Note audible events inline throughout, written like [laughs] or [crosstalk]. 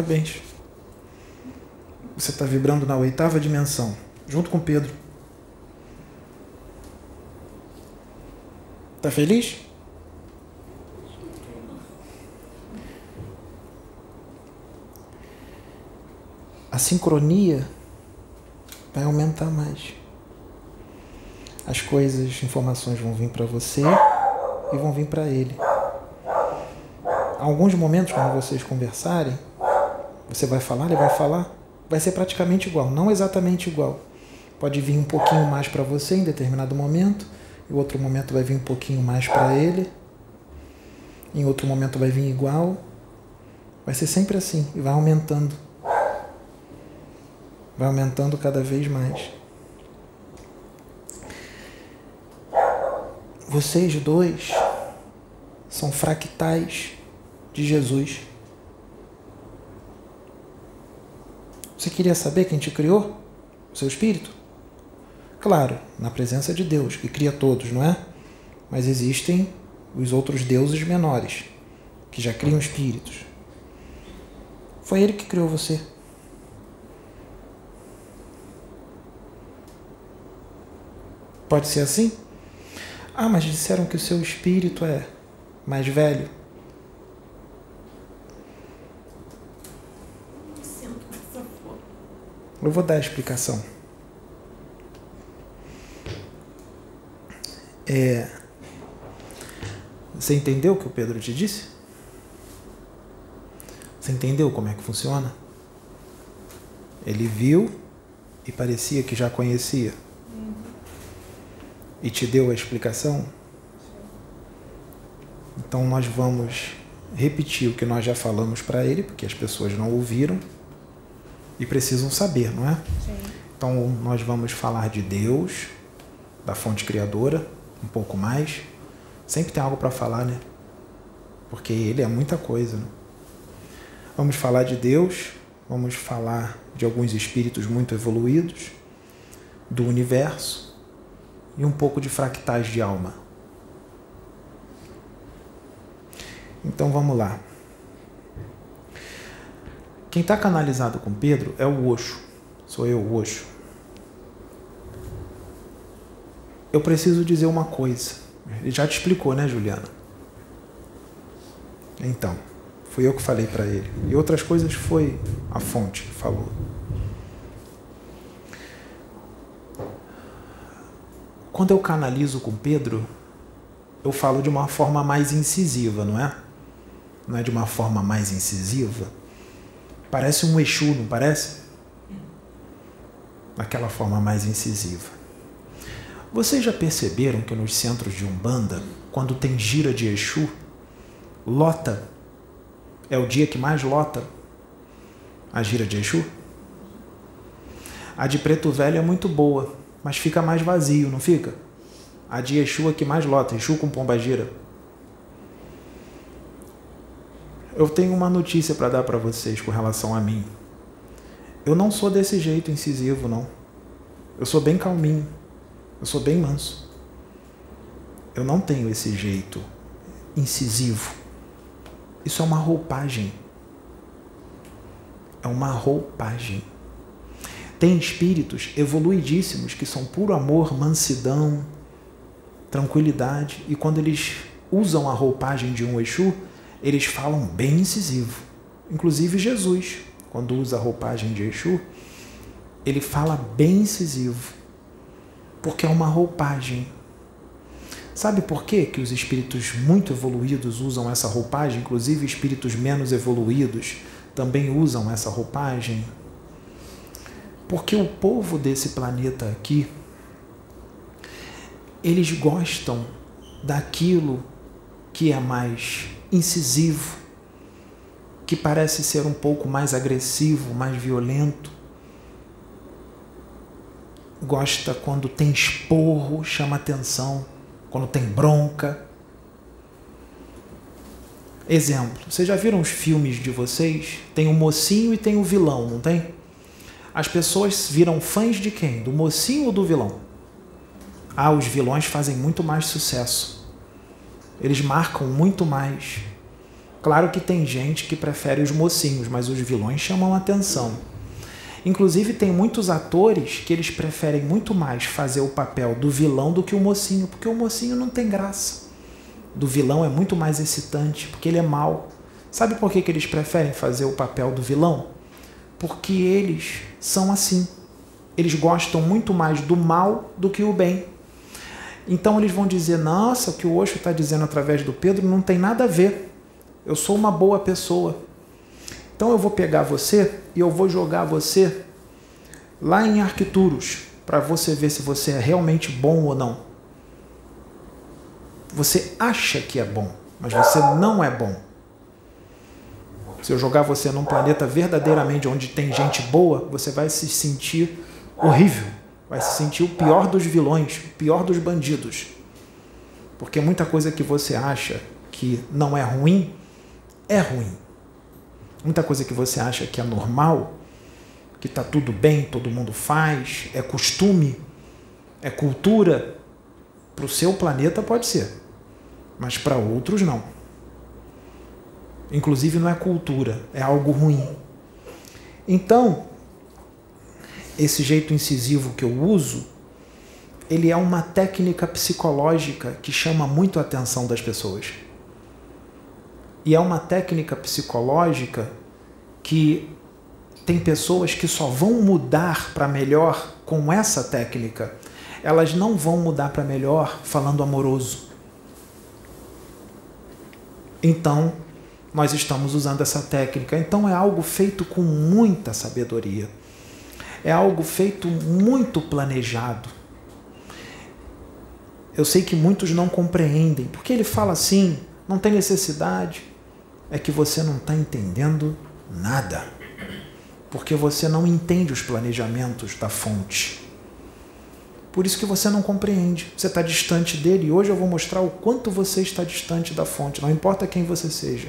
Parabéns. Você está vibrando na oitava dimensão, junto com Pedro. Tá feliz? A sincronia vai aumentar mais. As coisas, informações vão vir para você e vão vir para ele. Alguns momentos, quando vocês conversarem, você vai falar, ele vai falar, vai ser praticamente igual, não exatamente igual. Pode vir um pouquinho mais para você em determinado momento, em outro momento vai vir um pouquinho mais para ele, em outro momento vai vir igual. Vai ser sempre assim e vai aumentando. Vai aumentando cada vez mais. Vocês dois são fractais de Jesus. Você queria saber quem te criou? O seu espírito? Claro, na presença de Deus, que cria todos, não é? Mas existem os outros deuses menores, que já criam espíritos. Foi ele que criou você. Pode ser assim? Ah, mas disseram que o seu espírito é mais velho. Eu vou dar a explicação. É, você entendeu o que o Pedro te disse? Você entendeu como é que funciona? Ele viu e parecia que já conhecia. Uhum. E te deu a explicação? Então nós vamos repetir o que nós já falamos para ele, porque as pessoas não ouviram e precisam saber, não é? Sim. Então nós vamos falar de Deus, da fonte criadora, um pouco mais. Sempre tem algo para falar, né? Porque ele é muita coisa. Né? Vamos falar de Deus, vamos falar de alguns espíritos muito evoluídos, do universo e um pouco de fractais de alma. Então vamos lá. Quem está canalizado com Pedro é o Oxo. Sou eu, o Oxo. Eu preciso dizer uma coisa. Ele já te explicou, né, Juliana? Então, fui eu que falei para ele. E outras coisas foi a fonte que falou. Quando eu canalizo com Pedro, eu falo de uma forma mais incisiva, não é? Não é de uma forma mais incisiva? Parece um Exu, não parece? Daquela forma mais incisiva. Vocês já perceberam que nos centros de Umbanda, quando tem gira de Exu, lota? É o dia que mais lota a gira de Exu? A de Preto Velho é muito boa, mas fica mais vazio, não fica? A de Exu é que mais lota, Exu com pomba gira. Eu tenho uma notícia para dar para vocês com relação a mim. Eu não sou desse jeito incisivo, não. Eu sou bem calminho. Eu sou bem manso. Eu não tenho esse jeito incisivo. Isso é uma roupagem. É uma roupagem. Tem espíritos evoluidíssimos que são puro amor, mansidão, tranquilidade, e quando eles usam a roupagem de um Exu, eles falam bem incisivo. Inclusive Jesus, quando usa a roupagem de Exu, ele fala bem incisivo, porque é uma roupagem. Sabe por quê que os espíritos muito evoluídos usam essa roupagem, inclusive espíritos menos evoluídos também usam essa roupagem? Porque o povo desse planeta aqui, eles gostam daquilo que é mais incisivo, que parece ser um pouco mais agressivo, mais violento. Gosta quando tem esporro, chama atenção, quando tem bronca. Exemplo, vocês já viram os filmes de vocês? Tem o mocinho e tem o vilão, não tem? as pessoas viram fãs de quem? Do mocinho ou do vilão? Ah, os vilões fazem muito mais sucesso. Eles marcam muito mais. Claro que tem gente que prefere os mocinhos, mas os vilões chamam atenção. Inclusive, tem muitos atores que eles preferem muito mais fazer o papel do vilão do que o mocinho, porque o mocinho não tem graça. Do vilão é muito mais excitante, porque ele é mau. Sabe por que, que eles preferem fazer o papel do vilão? Porque eles são assim. Eles gostam muito mais do mal do que o bem. Então eles vão dizer: Nossa, o que o Osho está dizendo através do Pedro não tem nada a ver. Eu sou uma boa pessoa. Então eu vou pegar você e eu vou jogar você lá em Arquituros para você ver se você é realmente bom ou não. Você acha que é bom, mas você não é bom. Se eu jogar você num planeta verdadeiramente onde tem gente boa, você vai se sentir horrível. Vai se sentir o pior dos vilões, o pior dos bandidos. Porque muita coisa que você acha que não é ruim, é ruim. Muita coisa que você acha que é normal, que está tudo bem, todo mundo faz, é costume, é cultura, para o seu planeta pode ser, mas para outros não. Inclusive não é cultura, é algo ruim. Então, esse jeito incisivo que eu uso, ele é uma técnica psicológica que chama muito a atenção das pessoas. E é uma técnica psicológica que tem pessoas que só vão mudar para melhor com essa técnica. Elas não vão mudar para melhor falando amoroso. Então, nós estamos usando essa técnica. Então é algo feito com muita sabedoria. É algo feito muito planejado. Eu sei que muitos não compreendem, porque ele fala assim, não tem necessidade. É que você não está entendendo nada. Porque você não entende os planejamentos da fonte. Por isso que você não compreende. Você está distante dele e hoje eu vou mostrar o quanto você está distante da fonte, não importa quem você seja.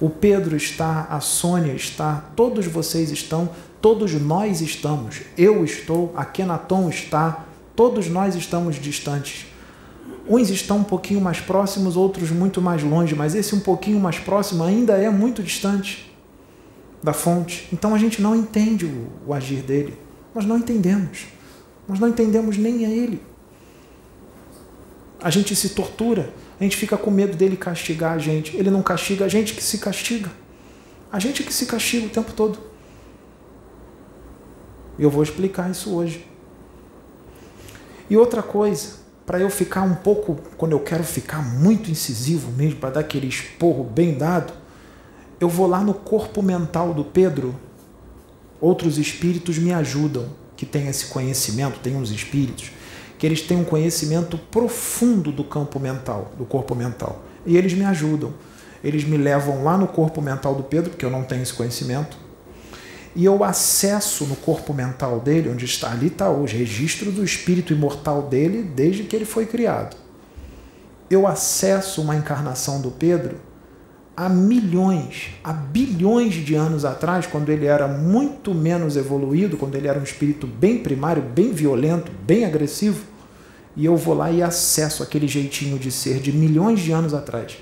O Pedro está, a Sônia está, todos vocês estão, todos nós estamos. Eu estou, a Kenaton está, todos nós estamos distantes. Uns estão um pouquinho mais próximos, outros muito mais longe, mas esse um pouquinho mais próximo ainda é muito distante da fonte. Então a gente não entende o, o agir dele. Nós não entendemos. Nós não entendemos nem a ele. A gente se tortura a gente fica com medo dele castigar a gente. Ele não castiga a gente que se castiga. A gente que se castiga o tempo todo. Eu vou explicar isso hoje. E outra coisa, para eu ficar um pouco, quando eu quero ficar muito incisivo mesmo, para dar aquele esporro bem dado, eu vou lá no corpo mental do Pedro. Outros espíritos me ajudam, que têm esse conhecimento, tem uns espíritos que eles têm um conhecimento profundo do campo mental, do corpo mental. E eles me ajudam. Eles me levam lá no corpo mental do Pedro, porque eu não tenho esse conhecimento, e eu acesso no corpo mental dele, onde está ali está o registro do espírito imortal dele desde que ele foi criado. Eu acesso uma encarnação do Pedro há milhões, há bilhões de anos atrás, quando ele era muito menos evoluído, quando ele era um espírito bem primário, bem violento, bem agressivo, e eu vou lá e acesso aquele jeitinho de ser de milhões de anos atrás.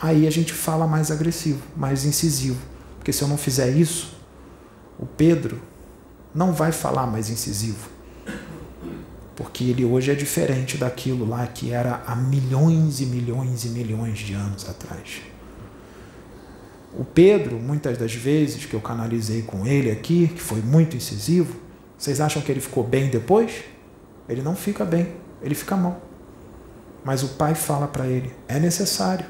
Aí a gente fala mais agressivo, mais incisivo. Porque se eu não fizer isso, o Pedro não vai falar mais incisivo. Porque ele hoje é diferente daquilo lá que era há milhões e milhões e milhões de anos atrás. O Pedro, muitas das vezes que eu canalizei com ele aqui, que foi muito incisivo, vocês acham que ele ficou bem depois? Ele não fica bem, ele fica mal. Mas o pai fala para ele: é necessário,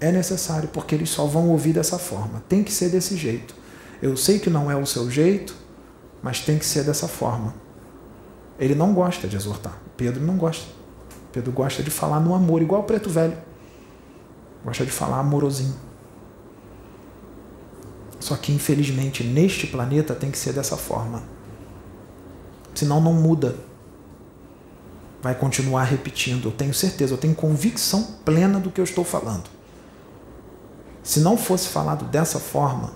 é necessário, porque eles só vão ouvir dessa forma. Tem que ser desse jeito. Eu sei que não é o seu jeito, mas tem que ser dessa forma. Ele não gosta de exortar. Pedro não gosta. Pedro gosta de falar no amor, igual o preto velho. Gosta de falar amorosinho. Só que, infelizmente, neste planeta tem que ser dessa forma. Senão não muda vai continuar repetindo. Eu tenho certeza, eu tenho convicção plena do que eu estou falando. Se não fosse falado dessa forma,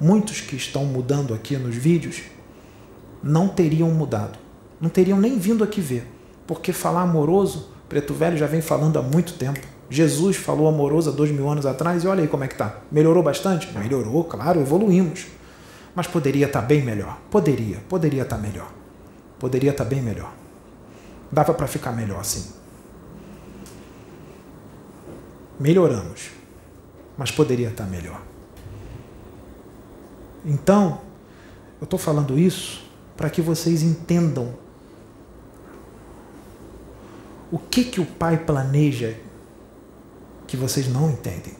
muitos que estão mudando aqui nos vídeos não teriam mudado. Não teriam nem vindo aqui ver. Porque falar amoroso, Preto Velho já vem falando há muito tempo. Jesus falou amoroso há dois mil anos atrás e olha aí como é que tá. Melhorou bastante? Melhorou, claro, evoluímos. Mas poderia estar tá bem melhor. Poderia, poderia estar tá melhor. Poderia estar tá bem melhor. Dava para ficar melhor assim. Melhoramos, mas poderia estar melhor. Então, eu estou falando isso para que vocês entendam o que que o Pai planeja que vocês não entendem.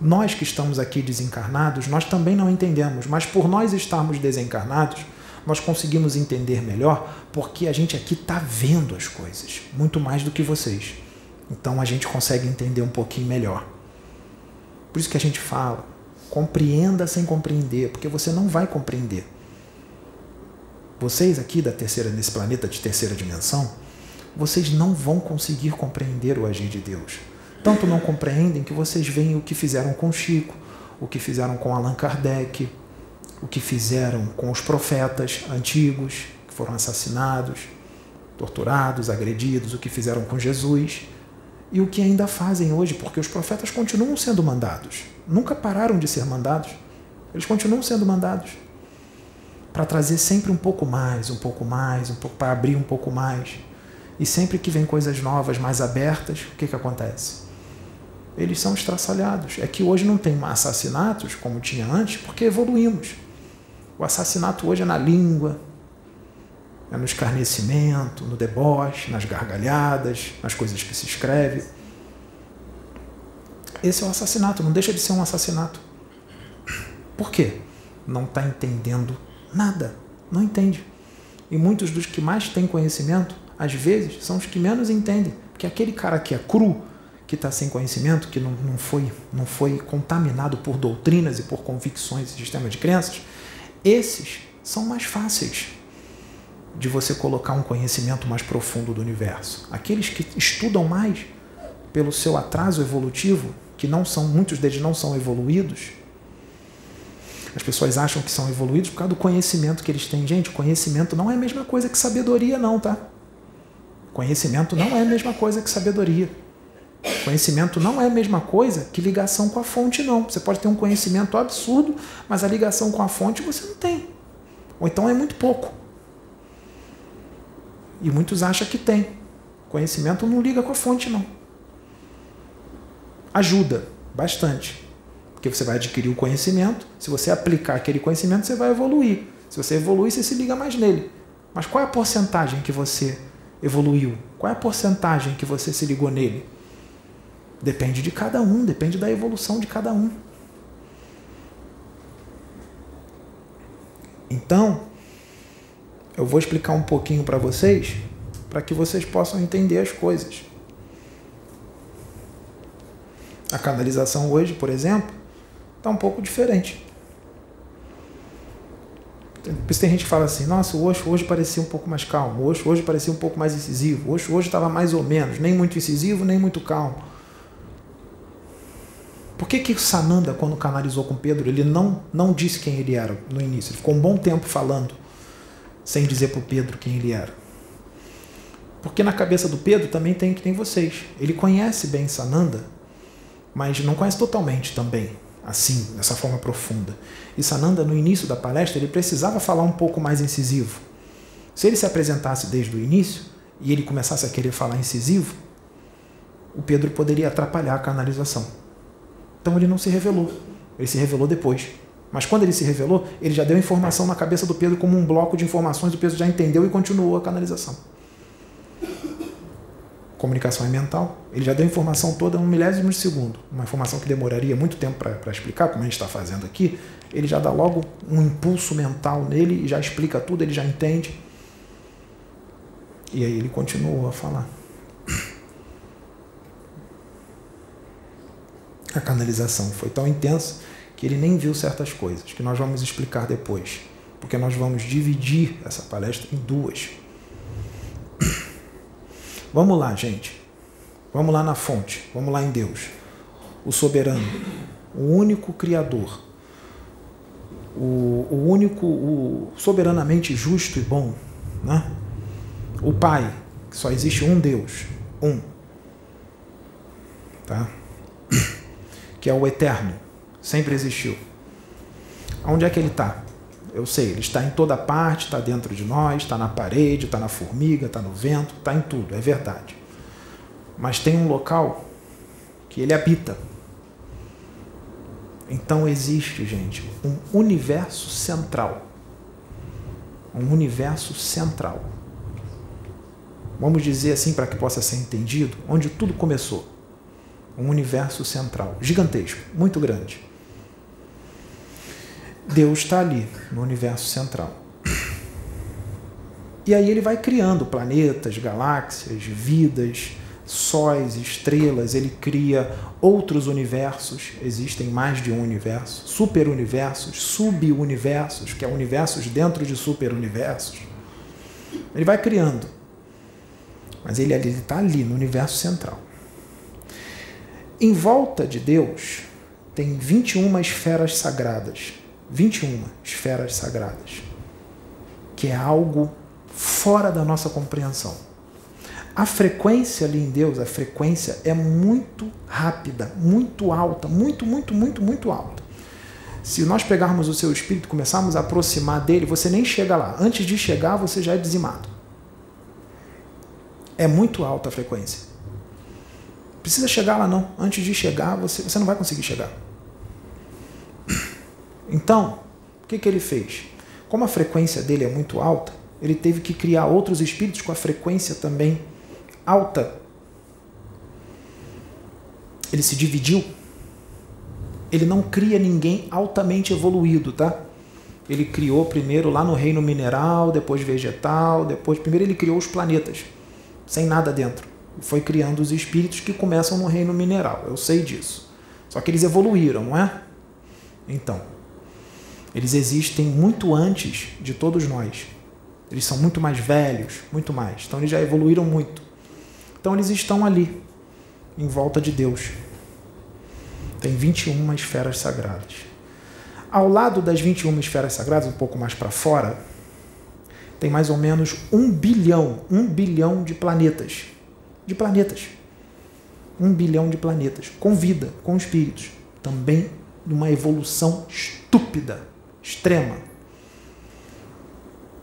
Nós que estamos aqui desencarnados, nós também não entendemos, mas por nós estarmos desencarnados, nós conseguimos entender melhor porque a gente aqui está vendo as coisas, muito mais do que vocês. Então a gente consegue entender um pouquinho melhor. Por isso que a gente fala, compreenda sem compreender, porque você não vai compreender. Vocês aqui da terceira nesse planeta de terceira dimensão, vocês não vão conseguir compreender o agir de Deus. Tanto não compreendem que vocês veem o que fizeram com Chico, o que fizeram com Allan Kardec, o que fizeram com os profetas antigos que foram assassinados, torturados, agredidos, o que fizeram com Jesus e o que ainda fazem hoje, porque os profetas continuam sendo mandados, nunca pararam de ser mandados, eles continuam sendo mandados para trazer sempre um pouco mais, um pouco mais, um pouco para abrir um pouco mais. E sempre que vem coisas novas, mais abertas, o que, que acontece? Eles são estraçalhados. É que hoje não tem assassinatos como tinha antes, porque evoluímos. O assassinato hoje é na língua, é no escarnecimento, no deboche, nas gargalhadas, nas coisas que se escreve. Esse é o assassinato, não deixa de ser um assassinato. Por quê? Não está entendendo Nada. Não entende. E muitos dos que mais têm conhecimento, às vezes, são os que menos entendem. Porque aquele cara que é cru, que está sem conhecimento, que não, não, foi, não foi contaminado por doutrinas e por convicções e sistemas de crenças, esses são mais fáceis de você colocar um conhecimento mais profundo do universo. Aqueles que estudam mais pelo seu atraso evolutivo, que não são muitos deles não são evoluídos, as pessoas acham que são evoluídos por causa do conhecimento que eles têm. Gente, conhecimento não é a mesma coisa que sabedoria, não, tá? Conhecimento não é a mesma coisa que sabedoria. Conhecimento não é a mesma coisa que ligação com a fonte, não. Você pode ter um conhecimento absurdo, mas a ligação com a fonte você não tem. Ou então é muito pouco. E muitos acham que tem. Conhecimento não liga com a fonte, não. Ajuda bastante. Porque você vai adquirir o conhecimento, se você aplicar aquele conhecimento, você vai evoluir. Se você evoluir, você se liga mais nele. Mas qual é a porcentagem que você evoluiu? Qual é a porcentagem que você se ligou nele? Depende de cada um, depende da evolução de cada um. Então, eu vou explicar um pouquinho para vocês, para que vocês possam entender as coisas. A canalização hoje, por exemplo, está um pouco diferente. Por isso tem gente que fala assim, nossa, o Osho hoje parecia um pouco mais calmo, o Osho hoje parecia um pouco mais incisivo, o Osho hoje estava mais ou menos, nem muito incisivo, nem muito calmo. Por que que Sananda, quando canalizou com Pedro, ele não, não disse quem ele era no início? Ele ficou um bom tempo falando, sem dizer para o Pedro quem ele era. Porque na cabeça do Pedro também tem que tem vocês. Ele conhece bem Sananda, mas não conhece totalmente também assim, dessa forma profunda. E Sananda, no início da palestra, ele precisava falar um pouco mais incisivo. Se ele se apresentasse desde o início e ele começasse a querer falar incisivo, o Pedro poderia atrapalhar a canalização. Então ele não se revelou. Ele se revelou depois. Mas quando ele se revelou, ele já deu informação na cabeça do Pedro como um bloco de informações, o Pedro já entendeu e continuou a canalização comunicação é mental. Ele já deu informação toda em um milésimo de segundo. Uma informação que demoraria muito tempo para explicar, como a gente está fazendo aqui. Ele já dá logo um impulso mental nele e já explica tudo, ele já entende. E aí ele continuou a falar. A canalização foi tão intensa que ele nem viu certas coisas, que nós vamos explicar depois. Porque nós vamos dividir essa palestra em duas. Vamos lá, gente. Vamos lá na fonte. Vamos lá em Deus. O soberano, o único criador. o, o único, o soberanamente justo e bom, né? o Pai, que só existe um Deus, um, tá? que é o eterno, sempre existiu. Onde é que ele está? Eu sei, ele está em toda parte, está dentro de nós, está na parede, está na formiga, está no vento, está em tudo, é verdade. Mas tem um local que ele habita. Então existe, gente, um universo central. Um universo central. Vamos dizer assim para que possa ser entendido, onde tudo começou. Um universo central, gigantesco, muito grande Deus está ali, no universo central. E aí ele vai criando planetas, galáxias, vidas, sóis, estrelas, ele cria outros universos, existem mais de um universo, superuniversos, subuniversos, que é universos dentro de superuniversos. Ele vai criando. Mas ele está ali, no universo central. Em volta de Deus tem 21 esferas sagradas 21 esferas sagradas, que é algo fora da nossa compreensão. A frequência ali em Deus, a frequência é muito rápida, muito alta, muito, muito, muito, muito alta. Se nós pegarmos o seu espírito começarmos a aproximar dele, você nem chega lá. Antes de chegar, você já é dizimado. É muito alta a frequência. Precisa chegar lá não. Antes de chegar, você, você não vai conseguir chegar. Então, o que, que ele fez? Como a frequência dele é muito alta, ele teve que criar outros espíritos com a frequência também alta. Ele se dividiu. Ele não cria ninguém altamente evoluído, tá? Ele criou primeiro lá no reino mineral, depois vegetal, depois primeiro ele criou os planetas, sem nada dentro. Foi criando os espíritos que começam no reino mineral. Eu sei disso. Só que eles evoluíram, não é? Então, eles existem muito antes de todos nós. Eles são muito mais velhos, muito mais. Então eles já evoluíram muito. Então eles estão ali, em volta de Deus. Tem 21 esferas sagradas. Ao lado das 21 esferas sagradas, um pouco mais para fora, tem mais ou menos um bilhão, um bilhão de planetas. De planetas. Um bilhão de planetas. Com vida, com espíritos. Também numa evolução estúpida extrema.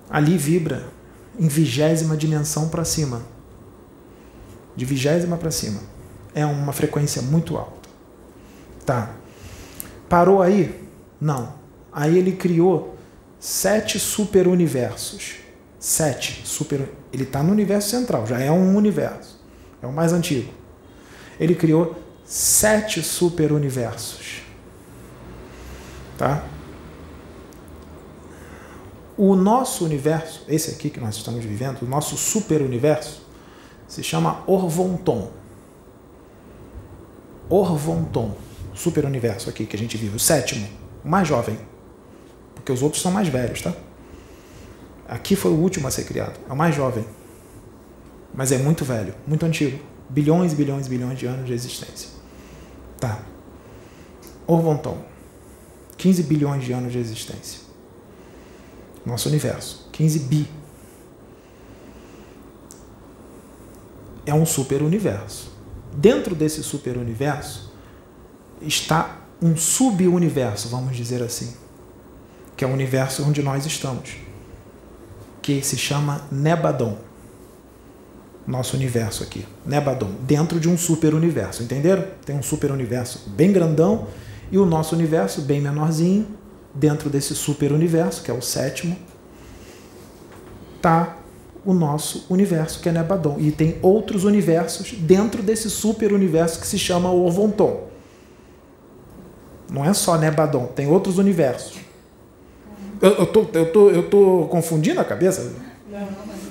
Ali vibra em vigésima dimensão para cima. De vigésima para cima. É uma frequência muito alta. Tá. Parou aí? Não. Aí ele criou sete superuniversos. Sete super. Ele está no universo central, já é um universo. É o mais antigo. Ele criou sete superuniversos. Tá? O nosso universo, esse aqui que nós estamos vivendo, o nosso super universo, se chama Orvonton. Orvonton, super universo aqui que a gente vive, o sétimo, o mais jovem, porque os outros são mais velhos, tá? Aqui foi o último a ser criado, é o mais jovem, mas é muito velho, muito antigo, bilhões, bilhões, bilhões de anos de existência. Tá. Orvonton, 15 bilhões de anos de existência nosso universo. 15 bi. É um super universo. Dentro desse super universo está um subuniverso, vamos dizer assim, que é o universo onde nós estamos, que se chama Nebadon. Nosso universo aqui, Nebadon, dentro de um super universo, entenderam? Tem um super universo bem grandão e o nosso universo bem menorzinho, dentro desse super universo, que é o sétimo, está o nosso universo, que é Nebadon. E tem outros universos dentro desse super universo que se chama Orvonton. Não é só Nebadon, tem outros universos. Eu, eu, tô, eu, tô, eu tô confundindo a cabeça?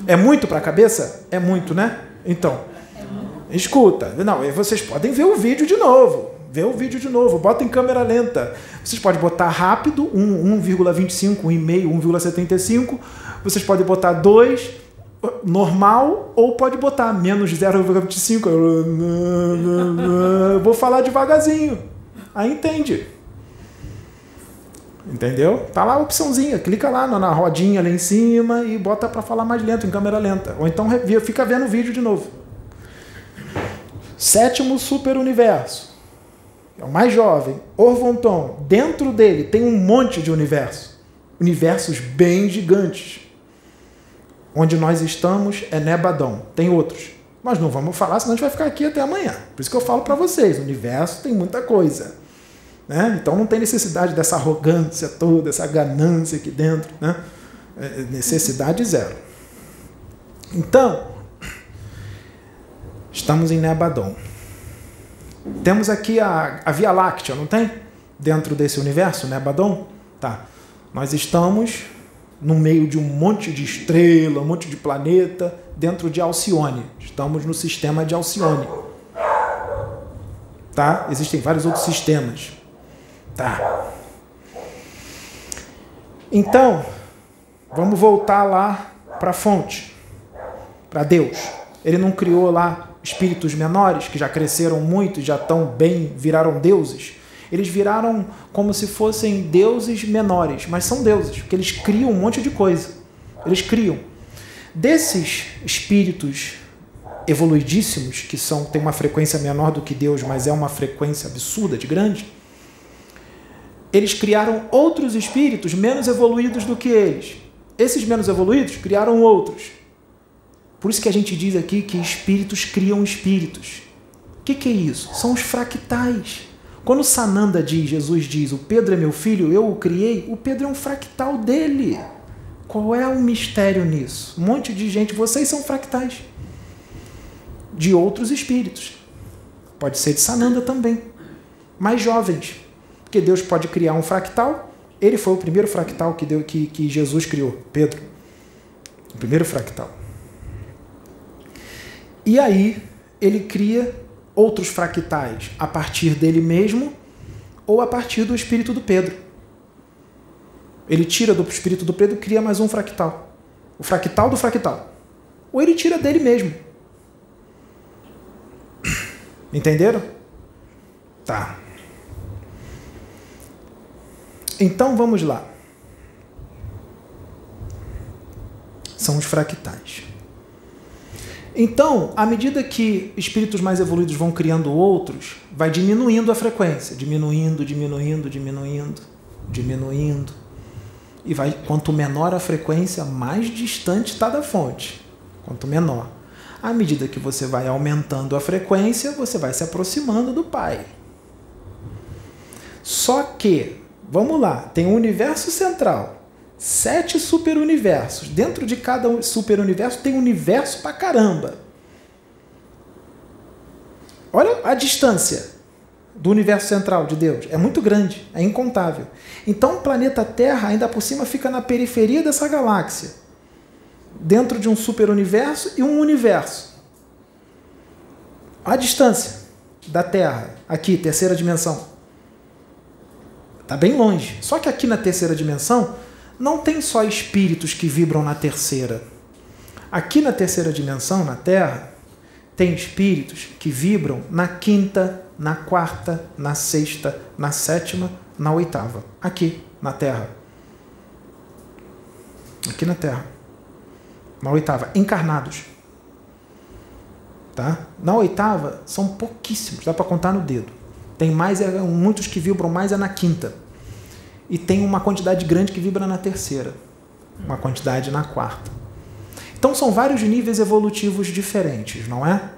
É muito para a cabeça? É muito, né? Então, escuta. Não, vocês podem ver o vídeo de novo vê o vídeo de novo, bota em câmera lenta. Vocês podem botar rápido, 1,25, 1,5, 1,75. Vocês podem botar 2, normal, ou pode botar menos 0,25. Vou falar devagarzinho. Aí entende. Entendeu? Tá lá a opçãozinha, clica lá na rodinha ali em cima e bota para falar mais lento, em câmera lenta. Ou então fica vendo o vídeo de novo. Sétimo super universo. É o mais jovem, Orvonton. Dentro dele tem um monte de universo. Universos bem gigantes. Onde nós estamos é Nebadon. Tem outros. Mas não vamos falar, senão a gente vai ficar aqui até amanhã. Por isso que eu falo para vocês: o universo tem muita coisa. Né? Então não tem necessidade dessa arrogância toda, essa ganância aqui dentro. Né? É, necessidade zero. Então, estamos em Nebadon. Temos aqui a, a Via Láctea, não tem? Dentro desse universo, Nebadon? Tá. Nós estamos no meio de um monte de estrela, um monte de planeta, dentro de Alcione. Estamos no sistema de Alcione. Tá? Existem vários outros sistemas. Tá. Então, vamos voltar lá para a fonte, para Deus. Ele não criou lá espíritos menores que já cresceram muito, já estão bem, viraram deuses. Eles viraram como se fossem deuses menores, mas são deuses, porque eles criam um monte de coisa. Eles criam. Desses espíritos evoluidíssimos, que são têm uma frequência menor do que Deus, mas é uma frequência absurda de grande, eles criaram outros espíritos menos evoluídos do que eles. Esses menos evoluídos criaram outros. Por isso que a gente diz aqui que espíritos criam espíritos. O que, que é isso? São os fractais. Quando Sananda diz, Jesus diz, o Pedro é meu filho, eu o criei, o Pedro é um fractal dele. Qual é o mistério nisso? Um monte de gente, vocês são fractais de outros espíritos. Pode ser de Sananda também. Mais jovens. Porque Deus pode criar um fractal. Ele foi o primeiro fractal que, deu, que, que Jesus criou, Pedro. O primeiro fractal. E aí ele cria outros fractais a partir dele mesmo ou a partir do espírito do Pedro. Ele tira do espírito do Pedro cria mais um fractal. O fractal do fractal. Ou ele tira dele mesmo. Entenderam? Tá. Então vamos lá. São os fractais. Então, à medida que espíritos mais evoluídos vão criando outros, vai diminuindo a frequência, diminuindo, diminuindo, diminuindo, diminuindo. E vai quanto menor a frequência, mais distante está da fonte. Quanto menor. À medida que você vai aumentando a frequência, você vai se aproximando do Pai. Só que, vamos lá, tem um universo central sete superuniversos. Dentro de cada superuniverso tem universo pra caramba. Olha a distância do universo central de Deus. É muito grande, é incontável. Então o planeta Terra, ainda por cima, fica na periferia dessa galáxia. Dentro de um superuniverso e um universo. A distância da Terra, aqui, terceira dimensão. Está bem longe. Só que aqui na terceira dimensão não tem só espíritos que vibram na terceira. Aqui na terceira dimensão, na Terra, tem espíritos que vibram na quinta, na quarta, na sexta, na sétima, na oitava. Aqui, na Terra. Aqui na Terra. Na oitava. Encarnados. Tá? Na oitava, são pouquíssimos, dá para contar no dedo. Tem mais, é, muitos que vibram mais é na quinta e tem uma quantidade grande que vibra na terceira, uma quantidade na quarta. Então são vários níveis evolutivos diferentes, não é?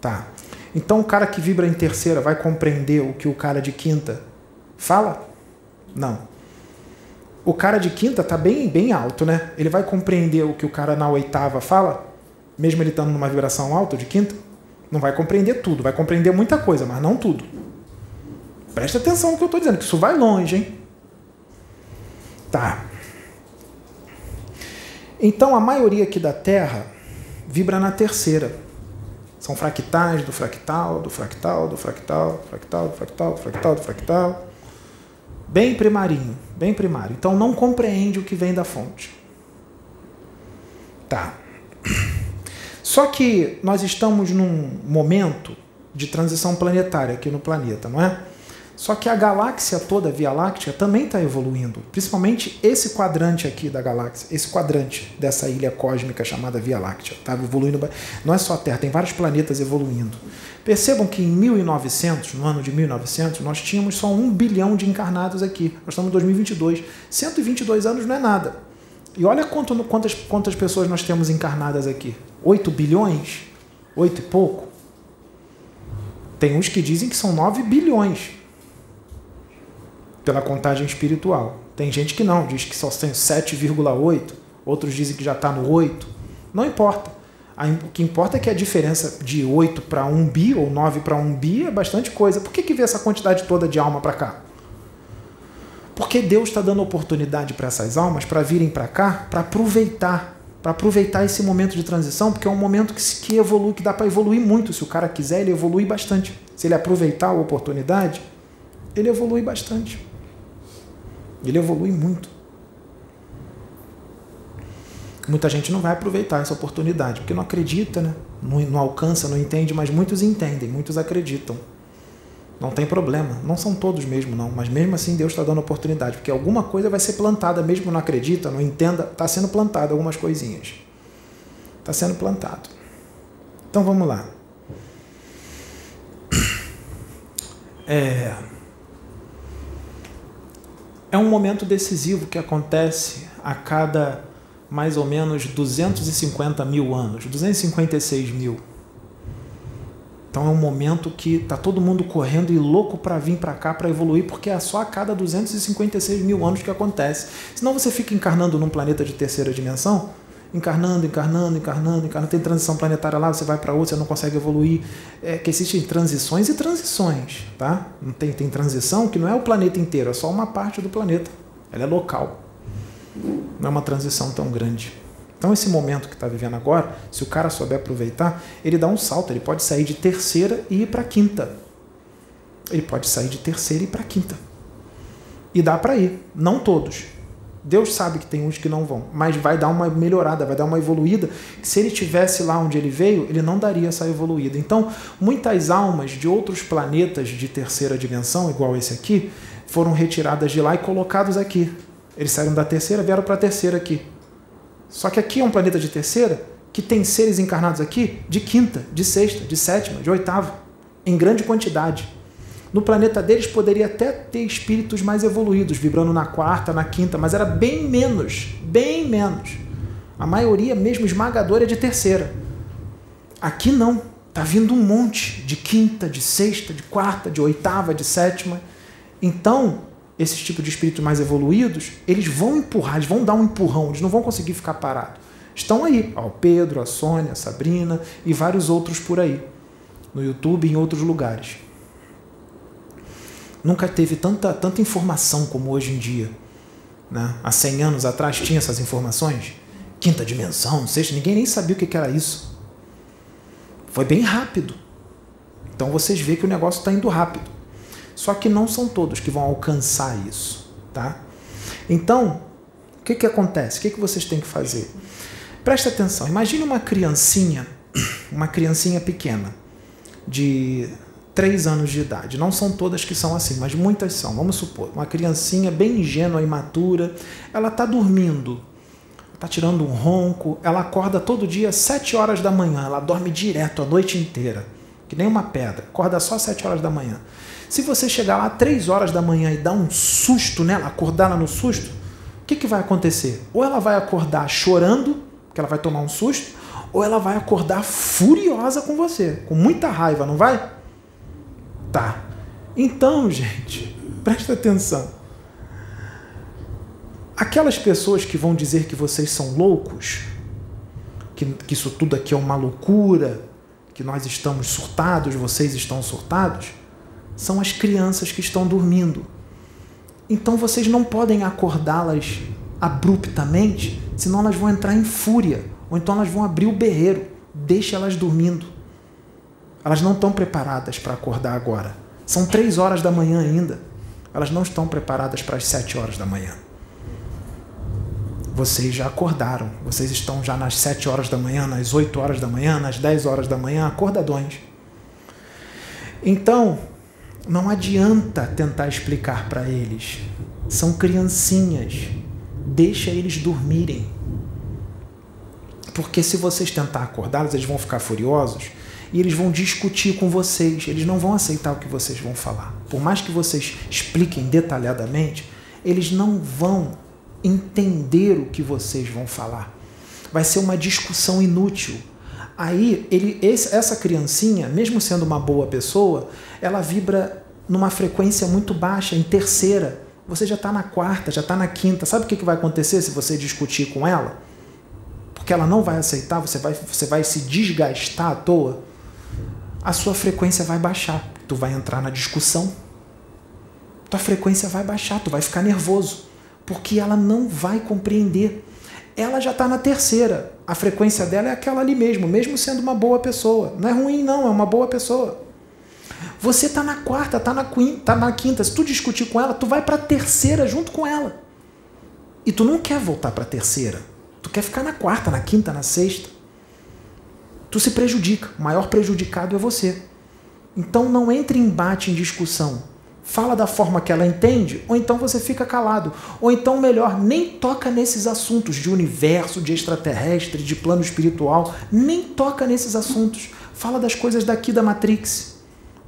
Tá. Então o cara que vibra em terceira vai compreender o que o cara de quinta fala? Não. O cara de quinta está bem, bem alto, né? Ele vai compreender o que o cara na oitava fala, mesmo ele estando numa vibração alta de quinta? Não vai compreender tudo, vai compreender muita coisa, mas não tudo. Presta atenção no que eu estou dizendo, que isso vai longe, hein? Então a maioria aqui da Terra vibra na terceira. São fractais do fractal, do fractal, do fractal, fractal, fractal, fractal, fractal. Bem primarinho, bem primário. Então não compreende o que vem da fonte. Tá. Só que nós estamos num momento de transição planetária aqui no planeta, não é? Só que a galáxia toda, a Via Láctea, também está evoluindo. Principalmente esse quadrante aqui da galáxia, esse quadrante dessa ilha cósmica chamada Via Láctea. Está evoluindo. Não é só a Terra, tem vários planetas evoluindo. Percebam que em 1900, no ano de 1900, nós tínhamos só um bilhão de encarnados aqui. Nós estamos em 2022. 122 anos não é nada. E olha quanto, quantas, quantas pessoas nós temos encarnadas aqui. 8 bilhões? 8 e pouco? Tem uns que dizem que são 9 bilhões pela contagem espiritual. Tem gente que não, diz que só tem 7,8, outros dizem que já está no 8. Não importa. O que importa é que a diferença de 8 para 1 bi ou 9 para 1 bi é bastante coisa. Por que, que vê essa quantidade toda de alma para cá? Porque Deus está dando oportunidade para essas almas para virem para cá, para aproveitar, para aproveitar esse momento de transição, porque é um momento que, que evolui, que dá para evoluir muito. Se o cara quiser, ele evolui bastante. Se ele aproveitar a oportunidade, ele evolui bastante. Ele evolui muito. Muita gente não vai aproveitar essa oportunidade, porque não acredita, né? não, não alcança, não entende, mas muitos entendem, muitos acreditam. Não tem problema. Não são todos mesmo, não. Mas mesmo assim Deus está dando oportunidade, porque alguma coisa vai ser plantada, mesmo não acredita, não entenda, está sendo plantada algumas coisinhas. Está sendo plantado. Então vamos lá. [clears throat] É é um momento decisivo que acontece a cada mais ou menos 250 mil anos, 256 mil. Então é um momento que está todo mundo correndo e louco para vir para cá para evoluir, porque é só a cada 256 mil anos que acontece. Senão você fica encarnando num planeta de terceira dimensão encarnando, encarnando, encarnando, encarnando. Tem transição planetária lá, você vai para outra, você não consegue evoluir. É que existem transições e transições, tá? Tem, tem transição que não é o planeta inteiro, é só uma parte do planeta. Ela é local. Não é uma transição tão grande. Então, esse momento que está vivendo agora, se o cara souber aproveitar, ele dá um salto. Ele pode sair de terceira e ir para quinta. Ele pode sair de terceira e ir para quinta. E dá para ir. Não todos. Deus sabe que tem uns que não vão, mas vai dar uma melhorada, vai dar uma evoluída. Se ele tivesse lá onde ele veio, ele não daria essa evoluída. Então, muitas almas de outros planetas de terceira dimensão, igual esse aqui, foram retiradas de lá e colocados aqui. Eles saíram da terceira, vieram para a terceira aqui. Só que aqui é um planeta de terceira que tem seres encarnados aqui de quinta, de sexta, de sétima, de oitava, em grande quantidade. No planeta deles poderia até ter espíritos mais evoluídos, vibrando na quarta, na quinta, mas era bem menos, bem menos. A maioria, mesmo esmagadora, é de terceira. Aqui não. Está vindo um monte de quinta, de sexta, de quarta, de oitava, de sétima. Então, esses tipos de espíritos mais evoluídos, eles vão empurrar, eles vão dar um empurrão, eles não vão conseguir ficar parados. Estão aí, ó, o Pedro, a Sônia, a Sabrina e vários outros por aí, no YouTube e em outros lugares nunca teve tanta, tanta informação como hoje em dia. Né? Há 100 anos atrás tinha essas informações. Quinta dimensão, sexta, ninguém nem sabia o que era isso. Foi bem rápido. Então vocês veem que o negócio está indo rápido. Só que não são todos que vão alcançar isso. Tá? Então, o que, que acontece? O que, que vocês têm que fazer? Presta atenção. Imagine uma criancinha, [clears throat] uma criancinha pequena, de 3 anos de idade. Não são todas que são assim, mas muitas são. Vamos supor, uma criancinha bem ingênua, imatura, ela está dormindo, está tirando um ronco, ela acorda todo dia às 7 horas da manhã, ela dorme direto a noite inteira, que nem uma pedra, acorda só às 7 horas da manhã. Se você chegar lá às 3 horas da manhã e dar um susto nela, acordar ela no susto, o que, que vai acontecer? Ou ela vai acordar chorando, que ela vai tomar um susto, ou ela vai acordar furiosa com você, com muita raiva, não vai? Tá. Então, gente, [laughs] presta atenção. Aquelas pessoas que vão dizer que vocês são loucos, que, que isso tudo aqui é uma loucura, que nós estamos surtados, vocês estão surtados, são as crianças que estão dormindo. Então vocês não podem acordá-las abruptamente, senão elas vão entrar em fúria, ou então elas vão abrir o berreiro. Deixe elas dormindo. Elas não estão preparadas para acordar agora. São três horas da manhã ainda. Elas não estão preparadas para as sete horas da manhã. Vocês já acordaram. Vocês estão já nas sete horas da manhã, nas oito horas da manhã, nas dez horas da manhã, acordadões. Então, Não adianta tentar explicar para eles. São criancinhas. Deixa eles dormirem. Porque se vocês tentar acordá-los, eles vão ficar furiosos e eles vão discutir com vocês. Eles não vão aceitar o que vocês vão falar. Por mais que vocês expliquem detalhadamente, eles não vão entender o que vocês vão falar. Vai ser uma discussão inútil. Aí, ele, esse, essa criancinha, mesmo sendo uma boa pessoa, ela vibra numa frequência muito baixa, em terceira. Você já está na quarta, já está na quinta. Sabe o que, que vai acontecer se você discutir com ela? Porque ela não vai aceitar, você vai, você vai se desgastar à toa. A sua frequência vai baixar. Tu vai entrar na discussão. Tua frequência vai baixar, tu vai ficar nervoso. Porque ela não vai compreender. Ela já está na terceira. A frequência dela é aquela ali mesmo, mesmo sendo uma boa pessoa. Não é ruim, não, é uma boa pessoa. Você está na quarta, está na, quinta, tá na quinta. Se tu discutir com ela, tu vai para a terceira junto com ela. E tu não quer voltar para a terceira. Tu quer ficar na quarta, na quinta, na sexta. Tu se prejudica. O maior prejudicado é você. Então não entre em embate, em discussão. Fala da forma que ela entende, ou então você fica calado. Ou então, melhor, nem toca nesses assuntos de universo, de extraterrestre, de plano espiritual. Nem toca nesses assuntos. Fala das coisas daqui da Matrix.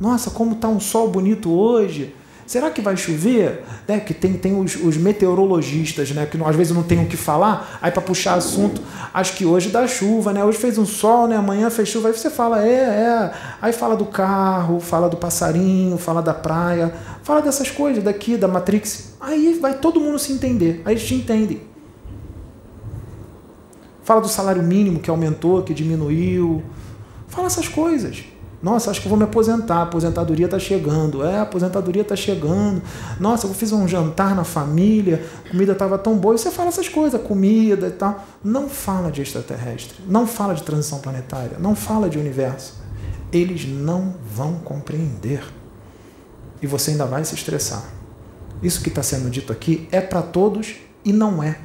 Nossa, como está um sol bonito hoje. Será que vai chover? Né? Que tem, tem os, os meteorologistas, né? Que às vezes não tem o que falar, aí para puxar assunto, acho que hoje dá chuva, né? Hoje fez um sol, né? Amanhã fez chuva, aí você fala, é, é. Aí fala do carro, fala do passarinho, fala da praia, fala dessas coisas daqui, da Matrix. Aí vai todo mundo se entender, aí eles te entendem. Fala do salário mínimo que aumentou, que diminuiu. Fala essas coisas. Nossa, acho que vou me aposentar, a aposentadoria está chegando. É, a aposentadoria está chegando. Nossa, eu fiz um jantar na família, a comida estava tão boa. E você fala essas coisas, comida e tal. Não fala de extraterrestre, não fala de transição planetária, não fala de universo. Eles não vão compreender. E você ainda vai se estressar. Isso que está sendo dito aqui é para todos e não é.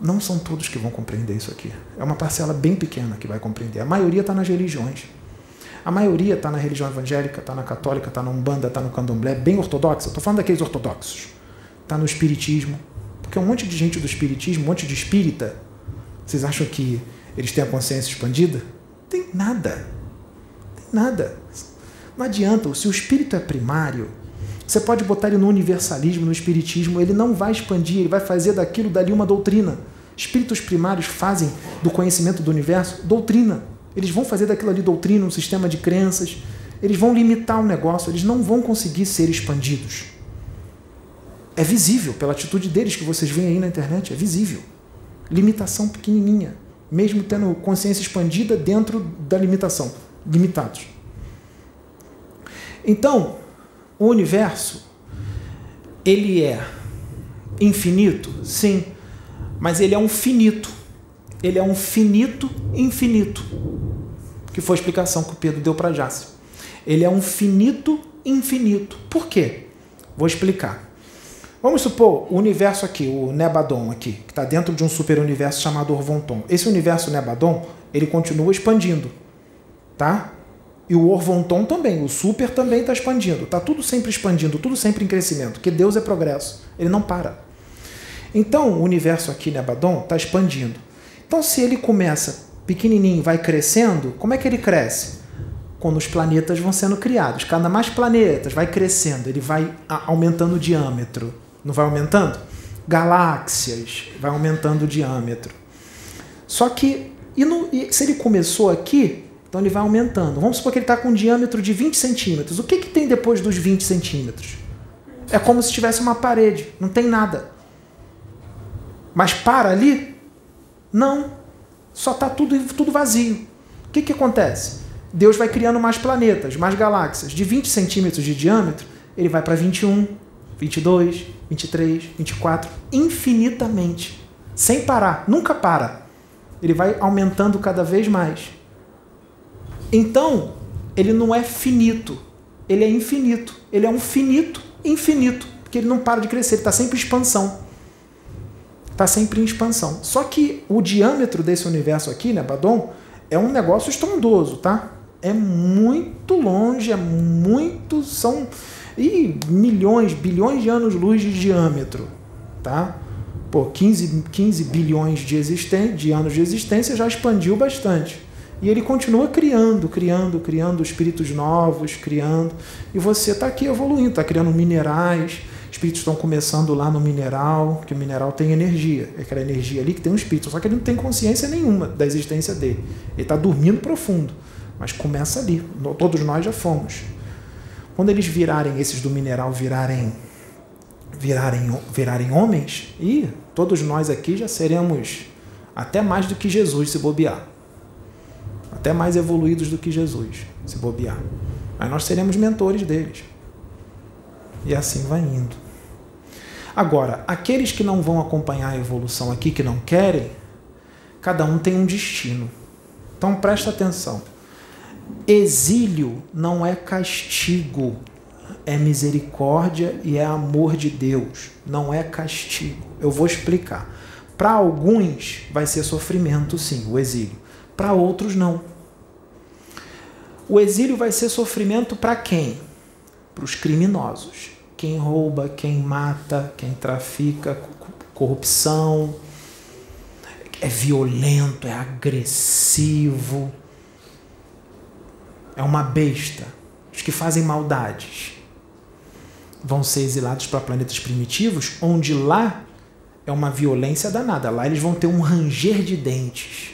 Não são todos que vão compreender isso aqui. É uma parcela bem pequena que vai compreender. A maioria está nas religiões. A maioria está na religião evangélica, está na católica, está na Umbanda, está no candomblé, bem ortodoxa. Estou falando daqueles ortodoxos. Está no espiritismo. Porque um monte de gente do espiritismo, um monte de espírita, vocês acham que eles têm a consciência expandida? Tem nada. Tem nada. Não adianta. Se o espírito é primário, você pode botar ele no universalismo, no espiritismo, ele não vai expandir, ele vai fazer daquilo dali uma doutrina. Espíritos primários fazem do conhecimento do universo doutrina. Eles vão fazer daquilo ali doutrina, um sistema de crenças. Eles vão limitar o negócio, eles não vão conseguir ser expandidos. É visível pela atitude deles que vocês veem aí na internet, é visível. Limitação pequenininha, mesmo tendo consciência expandida dentro da limitação, limitados. Então, o universo ele é infinito, sim, mas ele é um finito ele é um finito infinito, que foi a explicação que o Pedro deu para Jássio. Ele é um finito infinito. Por quê? Vou explicar. Vamos supor o universo aqui, o Nebadon aqui, que está dentro de um super universo chamado Orvonton. Esse universo Nebadon, ele continua expandindo, tá? E o Orvonton também, o super também está expandindo. Está tudo sempre expandindo, tudo sempre em crescimento, porque Deus é progresso, ele não para. Então, o universo aqui, Nebadon, está expandindo. Então, se ele começa pequenininho, vai crescendo, como é que ele cresce? Quando os planetas vão sendo criados. Cada mais planetas vai crescendo, ele vai aumentando o diâmetro. Não vai aumentando? Galáxias, vai aumentando o diâmetro. Só que, e, no, e se ele começou aqui, então ele vai aumentando. Vamos supor que ele está com um diâmetro de 20 centímetros. O que, que tem depois dos 20 centímetros? É como se tivesse uma parede, não tem nada. Mas para ali, não. Só está tudo, tudo vazio. O que, que acontece? Deus vai criando mais planetas, mais galáxias. De 20 centímetros de diâmetro, ele vai para 21, 22, 23, 24, infinitamente. Sem parar, nunca para. Ele vai aumentando cada vez mais. Então, ele não é finito, ele é infinito. Ele é um finito infinito, porque ele não para de crescer, ele está sempre em expansão está sempre em expansão. Só que o diâmetro desse universo aqui, né, Badon, é um negócio estrondoso, tá? É muito longe, é muito. São e milhões, bilhões de anos-luz de diâmetro. Tá? Pô, 15, 15 bilhões de, existen de anos de existência já expandiu bastante. E ele continua criando, criando, criando espíritos novos, criando. E você está aqui evoluindo, está criando minerais. Espíritos estão começando lá no mineral, que o mineral tem energia. É aquela energia ali que tem um espírito. Só que ele não tem consciência nenhuma da existência dele. Ele está dormindo profundo. Mas começa ali. Todos nós já fomos. Quando eles virarem, esses do mineral virarem virarem, virarem homens, e todos nós aqui já seremos até mais do que Jesus se bobear até mais evoluídos do que Jesus, se bobear. Aí nós seremos mentores deles. E assim vai indo. Agora, aqueles que não vão acompanhar a evolução aqui, que não querem, cada um tem um destino. Então presta atenção. Exílio não é castigo, é misericórdia e é amor de Deus, não é castigo. Eu vou explicar. Para alguns vai ser sofrimento, sim, o exílio. Para outros, não. O exílio vai ser sofrimento para quem? Para os criminosos. Quem rouba, quem mata, quem trafica, corrupção, é violento, é agressivo, é uma besta. Os que fazem maldades vão ser exilados para planetas primitivos, onde lá é uma violência danada. Lá eles vão ter um ranger de dentes.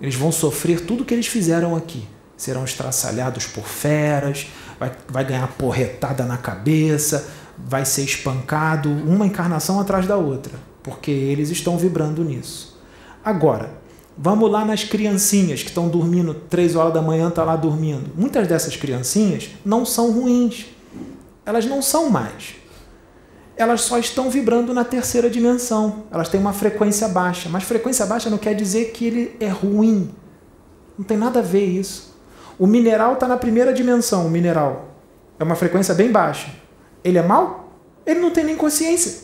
Eles vão sofrer tudo que eles fizeram aqui serão estraçalhados por feras, vai, vai ganhar porretada na cabeça, vai ser espancado, uma encarnação atrás da outra, porque eles estão vibrando nisso. Agora, vamos lá nas criancinhas que estão dormindo, três horas da manhã tá lá dormindo. Muitas dessas criancinhas não são ruins. Elas não são mais. Elas só estão vibrando na terceira dimensão. Elas têm uma frequência baixa. Mas frequência baixa não quer dizer que ele é ruim. Não tem nada a ver isso. O mineral está na primeira dimensão, o mineral. É uma frequência bem baixa. Ele é mal? Ele não tem nem consciência.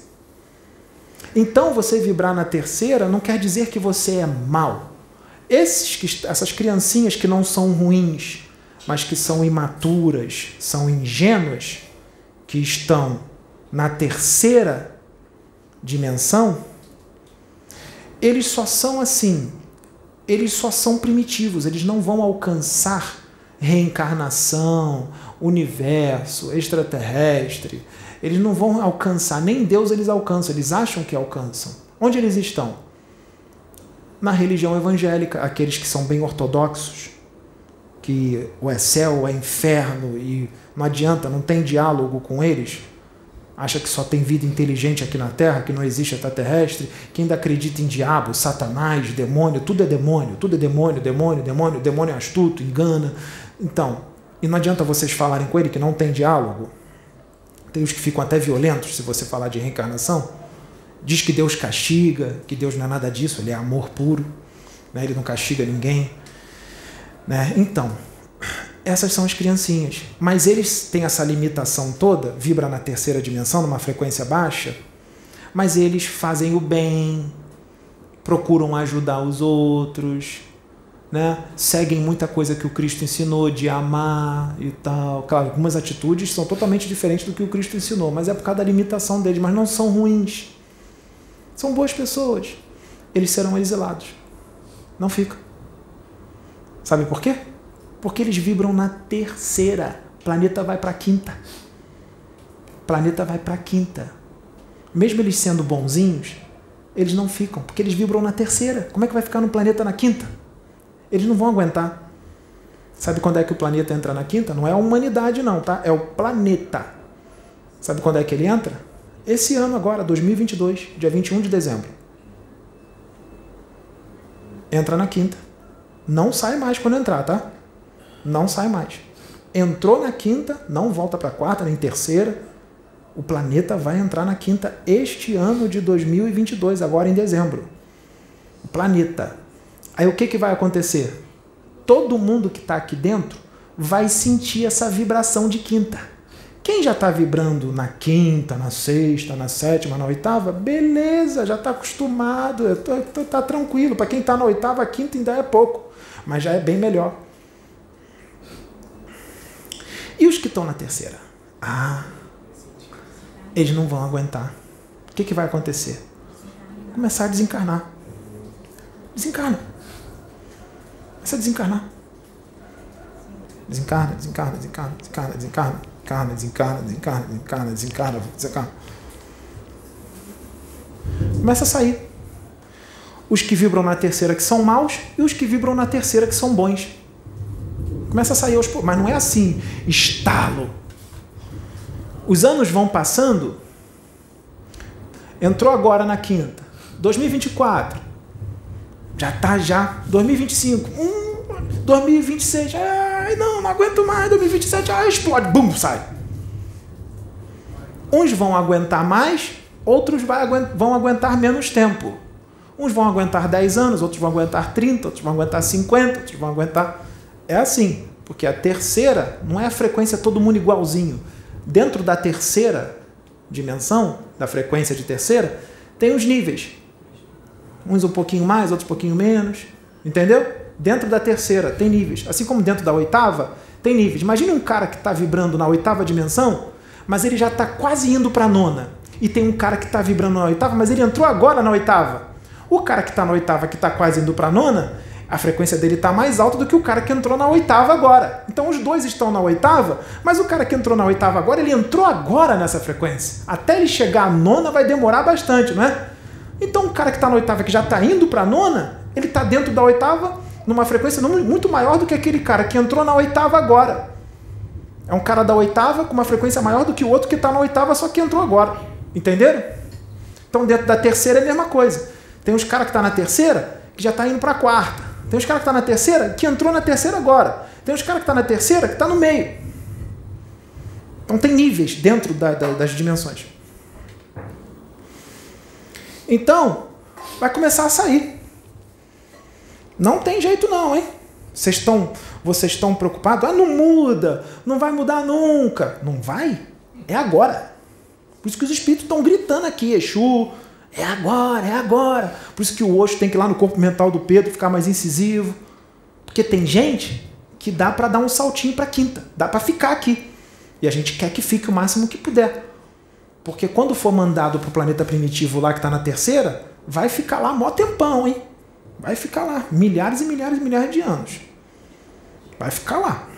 Então, você vibrar na terceira não quer dizer que você é mal. Esses essas criancinhas que não são ruins, mas que são imaturas, são ingênuas, que estão na terceira dimensão, eles só são assim, eles só são primitivos, eles não vão alcançar reencarnação, universo, extraterrestre. Eles não vão alcançar, nem Deus eles alcançam, eles acham que alcançam. Onde eles estão? Na religião evangélica, aqueles que são bem ortodoxos, que o é céu, é inferno e não adianta, não tem diálogo com eles. Acha que só tem vida inteligente aqui na Terra, que não existe extraterrestre. Quem ainda acredita em diabo, satanás, demônio, tudo é demônio, tudo é demônio, demônio, demônio, demônio é astuto, engana, então, e não adianta vocês falarem com ele que não tem diálogo. Tem os que ficam até violentos se você falar de reencarnação. Diz que Deus castiga, que Deus não é nada disso, ele é amor puro, né? ele não castiga ninguém. Né? Então, essas são as criancinhas. Mas eles têm essa limitação toda, vibra na terceira dimensão, numa frequência baixa, mas eles fazem o bem, procuram ajudar os outros, né, seguem muita coisa que o Cristo ensinou de amar e tal. Claro, algumas atitudes são totalmente diferentes do que o Cristo ensinou, mas é por causa da limitação deles, mas não são ruins. São boas pessoas. Eles serão exilados. Não fica. Sabe por quê? Porque eles vibram na terceira. Planeta vai para a quinta. Planeta vai para a quinta. Mesmo eles sendo bonzinhos, eles não ficam, porque eles vibram na terceira. Como é que vai ficar no planeta na quinta? Eles não vão aguentar. Sabe quando é que o planeta entra na quinta? Não é a humanidade, não, tá? É o planeta. Sabe quando é que ele entra? Esse ano agora, 2022, dia 21 de dezembro. Entra na quinta. Não sai mais quando entrar, tá? Não sai mais. Entrou na quinta, não volta para quarta nem terceira. O planeta vai entrar na quinta este ano de 2022, agora em dezembro. O planeta Aí o que, que vai acontecer? Todo mundo que está aqui dentro vai sentir essa vibração de quinta. Quem já está vibrando na quinta, na sexta, na sétima, na oitava, beleza, já está acostumado, está tranquilo. Para quem está na oitava, a quinta ainda é pouco, mas já é bem melhor. E os que estão na terceira? Ah, eles não vão aguentar. O que, que vai acontecer? Começar a desencarnar. Desencarna. Começa a desencarnar. Desencarna, desencarna, desencarna, desencarna, desencarna, desencarna, desencarna, desencarna, desencarna, desencarna, desencarna. Começa a sair. Os que vibram na terceira que são maus e os que vibram na terceira que são bons. Começa a sair aos poucos. Mas não é assim, estalo. Os anos vão passando. Entrou agora na quinta. 2024. Já tá já. 2025. Hum, 2026. Ai, não, não aguento mais. 2027. Ah, explode. Bum, sai. Uns vão aguentar mais, outros vão aguentar menos tempo. Uns vão aguentar 10 anos, outros vão aguentar 30, outros vão aguentar 50, outros vão aguentar. É assim, porque a terceira não é a frequência todo mundo igualzinho. Dentro da terceira dimensão, da frequência de terceira, tem os níveis. Uns um pouquinho mais, outros um pouquinho menos. Entendeu? Dentro da terceira tem níveis. Assim como dentro da oitava tem níveis. Imagine um cara que está vibrando na oitava dimensão, mas ele já está quase indo para a nona. E tem um cara que está vibrando na oitava, mas ele entrou agora na oitava. O cara que está na oitava, que está quase indo para a nona, a frequência dele está mais alta do que o cara que entrou na oitava agora. Então os dois estão na oitava, mas o cara que entrou na oitava agora, ele entrou agora nessa frequência. Até ele chegar à nona vai demorar bastante, não é? Então o cara que está na oitava, que já está indo para a nona, ele está dentro da oitava numa frequência muito maior do que aquele cara que entrou na oitava agora. É um cara da oitava com uma frequência maior do que o outro que está na oitava, só que entrou agora. Entenderam? Então dentro da terceira é a mesma coisa. Tem os caras que estão tá na terceira que já está indo para a quarta. Tem os caras que estão tá na terceira que entrou na terceira agora. Tem os caras que estão tá na terceira que está no meio. Então tem níveis dentro da, da, das dimensões. Então, vai começar a sair. Não tem jeito não, hein? Vocês estão, vocês estão preocupados? Ah, não muda, não vai mudar nunca. Não vai? É agora. Por isso que os espíritos estão gritando aqui, Exu, é agora, é agora. Por isso que o Osho tem que ir lá no corpo mental do Pedro ficar mais incisivo. Porque tem gente que dá para dar um saltinho para quinta, dá para ficar aqui. E a gente quer que fique o máximo que puder. Porque quando for mandado para o planeta primitivo lá que está na terceira, vai ficar lá mó tempão, hein? Vai ficar lá milhares e milhares e milhares de anos. Vai ficar lá.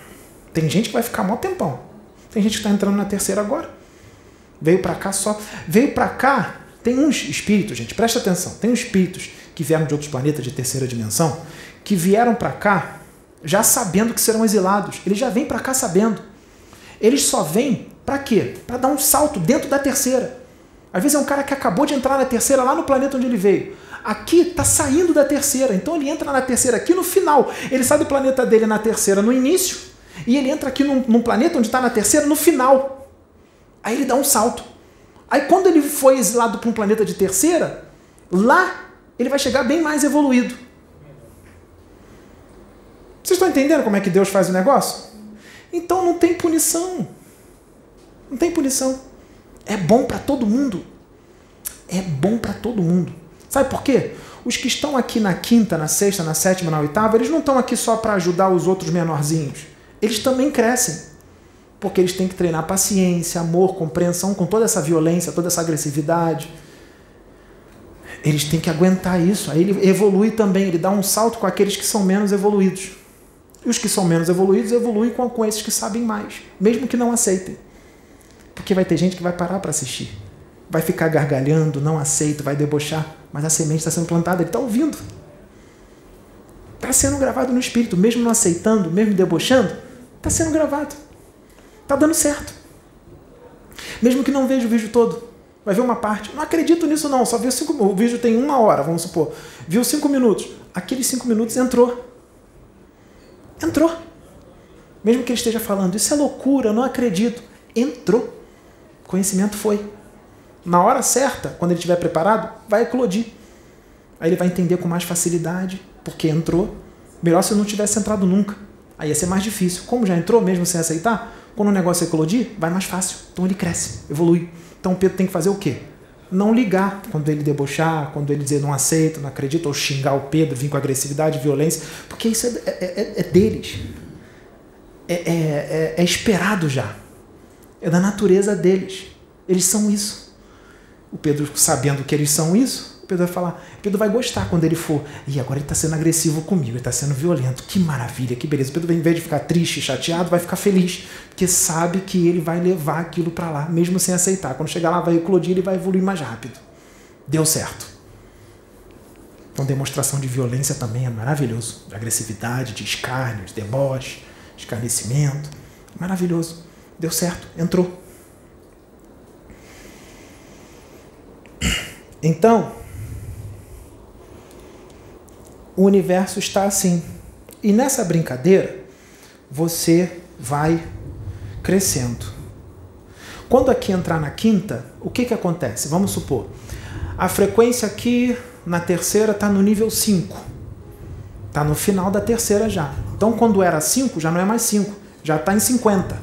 Tem gente que vai ficar mó tempão. Tem gente que está entrando na terceira agora. Veio para cá só. Veio para cá tem uns espíritos, gente, presta atenção, tem uns espíritos que vieram de outros planetas de terceira dimensão, que vieram para cá já sabendo que serão exilados. Eles já vêm para cá sabendo. Eles só vêm para quê? Para dar um salto dentro da terceira. Às vezes é um cara que acabou de entrar na terceira lá no planeta onde ele veio. Aqui está saindo da terceira, então ele entra na terceira aqui no final. Ele sai do planeta dele na terceira no início e ele entra aqui num, num planeta onde está na terceira no final. Aí ele dá um salto. Aí quando ele foi exilado para um planeta de terceira, lá ele vai chegar bem mais evoluído. Vocês estão entendendo como é que Deus faz o negócio? Então não tem punição. Não tem punição. É bom para todo mundo. É bom para todo mundo. Sabe por quê? Os que estão aqui na quinta, na sexta, na sétima, na oitava, eles não estão aqui só para ajudar os outros menorzinhos. Eles também crescem porque eles têm que treinar paciência, amor, compreensão com toda essa violência, toda essa agressividade. Eles têm que aguentar isso. Aí ele evolui também, ele dá um salto com aqueles que são menos evoluídos. E os que são menos evoluídos evoluem com, com esses que sabem mais, mesmo que não aceitem. Porque vai ter gente que vai parar para assistir. Vai ficar gargalhando, não aceita, vai debochar, mas a semente está sendo plantada, ele está ouvindo. Está sendo gravado no espírito, mesmo não aceitando, mesmo debochando, está sendo gravado. Está dando certo. Mesmo que não veja o vídeo todo. Vai ver uma parte. Não acredito nisso, não. Só viu cinco O vídeo tem uma hora, vamos supor. Viu cinco minutos. Aqueles cinco minutos entrou. Entrou. Mesmo que ele esteja falando, isso é loucura, não acredito. Entrou. Conhecimento foi. Na hora certa, quando ele estiver preparado, vai eclodir. Aí ele vai entender com mais facilidade, porque entrou. Melhor se não tivesse entrado nunca. Aí ia ser mais difícil. Como já entrou, mesmo sem aceitar, quando o negócio eclodir, vai mais fácil. Então ele cresce, evolui. Então o Pedro tem que fazer o quê? Não ligar quando ele debochar, quando ele dizer não aceito, não acredito, ou xingar o Pedro, vir com agressividade, violência, porque isso é, é, é, é deles. é, é, é, é esperado já. É da natureza deles. Eles são isso. O Pedro, sabendo que eles são isso, Pedro vai falar. Pedro vai gostar quando ele for. E agora ele está sendo agressivo comigo, ele está sendo violento. Que maravilha, que beleza. Pedro, em vez de ficar triste, chateado, vai ficar feliz. Porque sabe que ele vai levar aquilo para lá, mesmo sem aceitar. Quando chegar lá, vai eclodir, ele vai evoluir mais rápido. Deu certo. Então, demonstração de violência também é maravilhoso. De agressividade, de escárnio, de deboche, escarnecimento. Maravilhoso. Deu certo, entrou. Então, o universo está assim. E nessa brincadeira, você vai crescendo. Quando aqui entrar na quinta, o que, que acontece? Vamos supor, a frequência aqui na terceira está no nível 5. Está no final da terceira já. Então, quando era 5, já não é mais 5, já está em 50.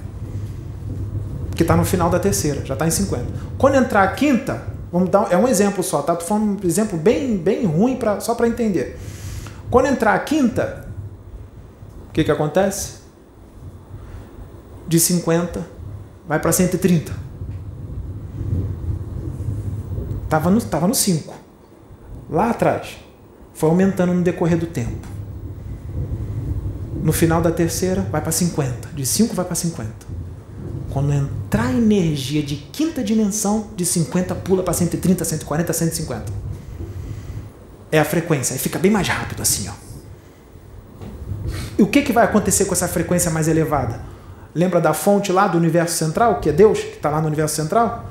Que está no final da terceira, já está em 50. Quando entrar a quinta, vamos dar, é um exemplo só, tá? Estou falando um exemplo bem, bem ruim pra, só para entender. Quando entrar a quinta, o que, que acontece? De 50 vai para 130. Estava no, tava no 5. Lá atrás. Foi aumentando no decorrer do tempo. No final da terceira, vai para 50. De 5 vai para 50. Quando entrar a energia de quinta dimensão, de 50 pula para 130, 140, 150. É a frequência. Aí fica bem mais rápido assim, ó. E o que, que vai acontecer com essa frequência mais elevada? Lembra da fonte lá do universo central, que é Deus, que está lá no universo central?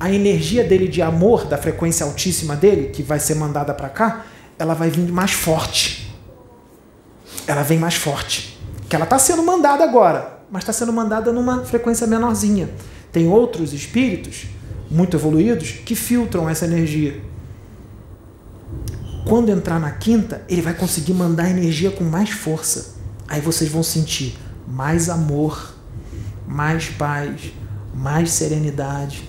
A energia dele de amor, da frequência altíssima dele, que vai ser mandada para cá, ela vai vir mais forte ela vem mais forte. Que ela está sendo mandada agora, mas está sendo mandada numa frequência menorzinha. Tem outros espíritos muito evoluídos que filtram essa energia. Quando entrar na quinta, ele vai conseguir mandar energia com mais força. Aí vocês vão sentir mais amor, mais paz, mais serenidade.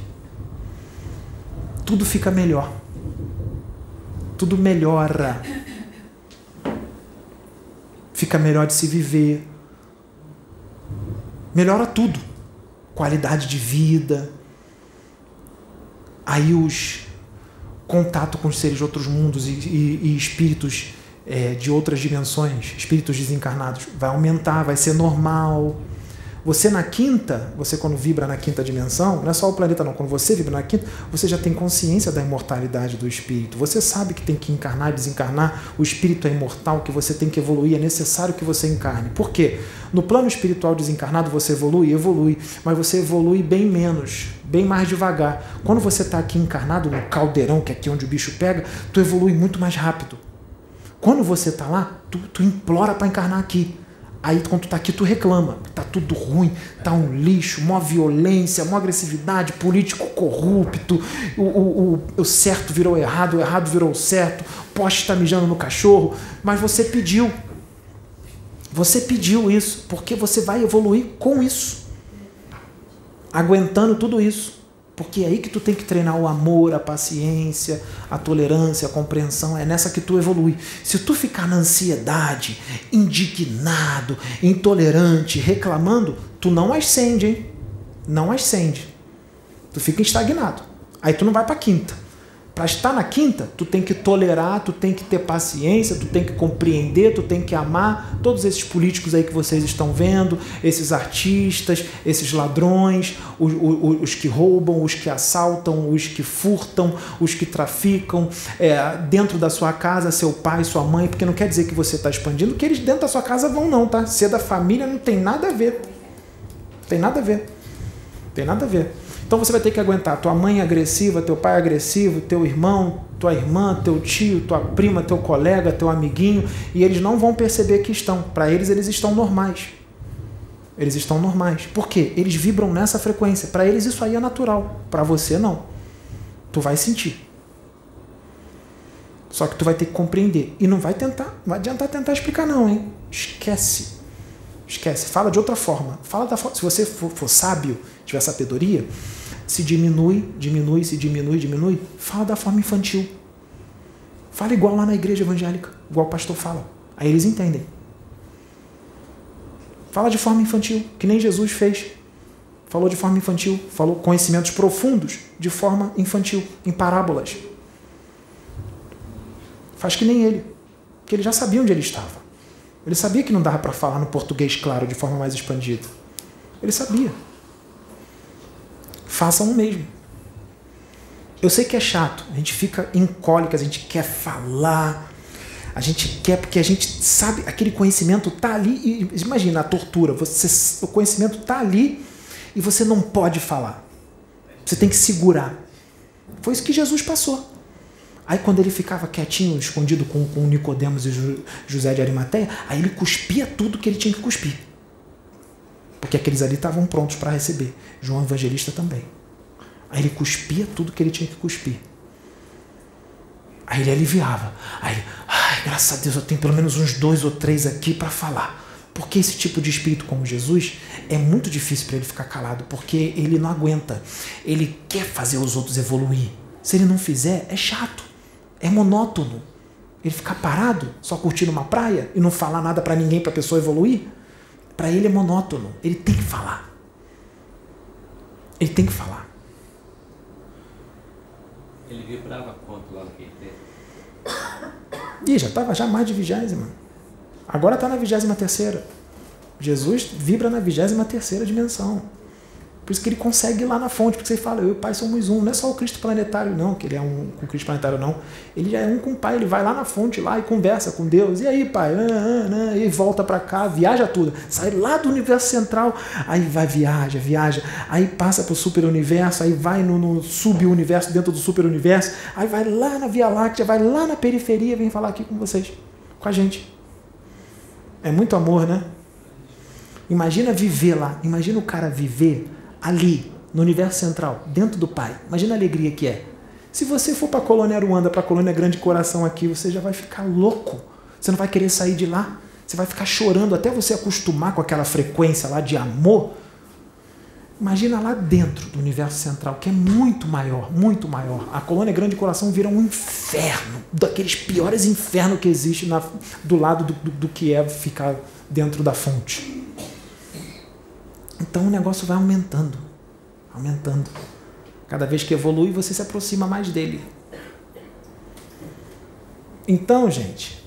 Tudo fica melhor. Tudo melhora fica melhor de se viver. Melhora tudo. Qualidade de vida. Aí os contato com os seres de outros mundos e, e, e espíritos é, de outras dimensões, espíritos desencarnados, vai aumentar, vai ser normal. Você na quinta, você quando vibra na quinta dimensão, não é só o planeta não, quando você vibra na quinta, você já tem consciência da imortalidade do espírito. Você sabe que tem que encarnar e desencarnar, o espírito é imortal, que você tem que evoluir, é necessário que você encarne. Por quê? No plano espiritual desencarnado você evolui, evolui, mas você evolui bem menos, bem mais devagar. Quando você está aqui encarnado no caldeirão, que é aqui onde o bicho pega, tu evolui muito mais rápido. Quando você está lá, tu, tu implora para encarnar aqui. Aí quando tu tá aqui, tu reclama. Tá tudo ruim, tá um lixo, mó violência, mó agressividade, político corrupto, o, o, o, o certo virou errado, o errado virou certo, poste tá mijando no cachorro, mas você pediu. Você pediu isso, porque você vai evoluir com isso. Aguentando tudo isso. Porque é aí que tu tem que treinar o amor, a paciência, a tolerância, a compreensão. É nessa que tu evolui. Se tu ficar na ansiedade, indignado, intolerante, reclamando, tu não ascende, hein? Não ascende. Tu fica estagnado. Aí tu não vai para quinta. Para estar na quinta, tu tem que tolerar, tu tem que ter paciência, tu tem que compreender, tu tem que amar todos esses políticos aí que vocês estão vendo, esses artistas, esses ladrões, os, os, os que roubam, os que assaltam, os que furtam, os que traficam, é, dentro da sua casa, seu pai, sua mãe, porque não quer dizer que você está expandindo, que eles dentro da sua casa vão não, tá? Ser da família não tem nada a ver. Tem nada a ver. Tem nada a ver. Então você vai ter que aguentar tua mãe agressiva, teu pai agressivo, teu irmão, tua irmã, teu tio, tua prima, teu colega, teu amiguinho, e eles não vão perceber que estão. Para eles, eles estão normais. Eles estão normais. Por quê? Eles vibram nessa frequência. Para eles, isso aí é natural. Para você, não. Tu vai sentir. Só que tu vai ter que compreender. E não vai tentar, não vai adiantar tentar explicar, não, hein? Esquece. Esquece. Fala de outra forma. Fala da forma. Se você for, for sábio, tiver sabedoria, se diminui, diminui, se diminui, diminui, fala da forma infantil. Fala igual lá na igreja evangélica, igual o pastor fala. Aí eles entendem. Fala de forma infantil, que nem Jesus fez. Falou de forma infantil, falou conhecimentos profundos de forma infantil, em parábolas. Faz que nem ele, que ele já sabia onde ele estava. Ele sabia que não dava para falar no português claro de forma mais expandida. Ele sabia. Façam o mesmo. Eu sei que é chato, a gente fica em cólicas, a gente quer falar, a gente quer porque a gente sabe, aquele conhecimento tá ali e imagina a tortura, você, o conhecimento tá ali e você não pode falar. Você tem que segurar. Foi isso que Jesus passou. Aí quando ele ficava quietinho, escondido com, com Nicodemos e José de Arimateia, aí ele cuspia tudo que ele tinha que cuspir. Porque aqueles ali estavam prontos para receber. João Evangelista também. Aí ele cuspia tudo que ele tinha que cuspir. Aí ele aliviava. Aí ai, graças a Deus, eu tenho pelo menos uns dois ou três aqui para falar. Porque esse tipo de espírito como Jesus é muito difícil para ele ficar calado, porque ele não aguenta. Ele quer fazer os outros evoluir. Se ele não fizer, é chato, é monótono. Ele ficar parado, só curtindo uma praia e não falar nada para ninguém para a pessoa evoluir, para ele é monótono. Ele tem que falar. Ele tem que falar. Ele vibrava quanto lá no QT? Ih, já estava já mais de vigésima. Agora está na vigésima terceira. Jesus vibra na vigésima terceira dimensão. Por isso que ele consegue ir lá na fonte, porque você fala, eu e o Pai somos um. Não é só o Cristo planetário, não, que ele é um com o Cristo planetário, não. Ele já é um com o Pai, ele vai lá na fonte lá e conversa com Deus. E aí, Pai? Ah, ah, ah, e volta para cá, viaja tudo. Sai lá do universo central, aí vai, viaja, viaja. Aí passa para o super-universo, aí vai no, no sub-universo, dentro do super-universo. Aí vai lá na Via Láctea, vai lá na periferia, vem falar aqui com vocês, com a gente. É muito amor, né? Imagina viver lá, imagina o cara viver ali, no universo central, dentro do Pai. Imagina a alegria que é. Se você for para a colônia Aruanda, para a colônia Grande Coração aqui, você já vai ficar louco. Você não vai querer sair de lá. Você vai ficar chorando até você acostumar com aquela frequência lá de amor. Imagina lá dentro do universo central, que é muito maior, muito maior. A colônia Grande Coração vira um inferno, daqueles piores infernos que existe na, do lado do, do, do que é ficar dentro da fonte. Então o negócio vai aumentando, aumentando. Cada vez que evolui, você se aproxima mais dele. Então, gente,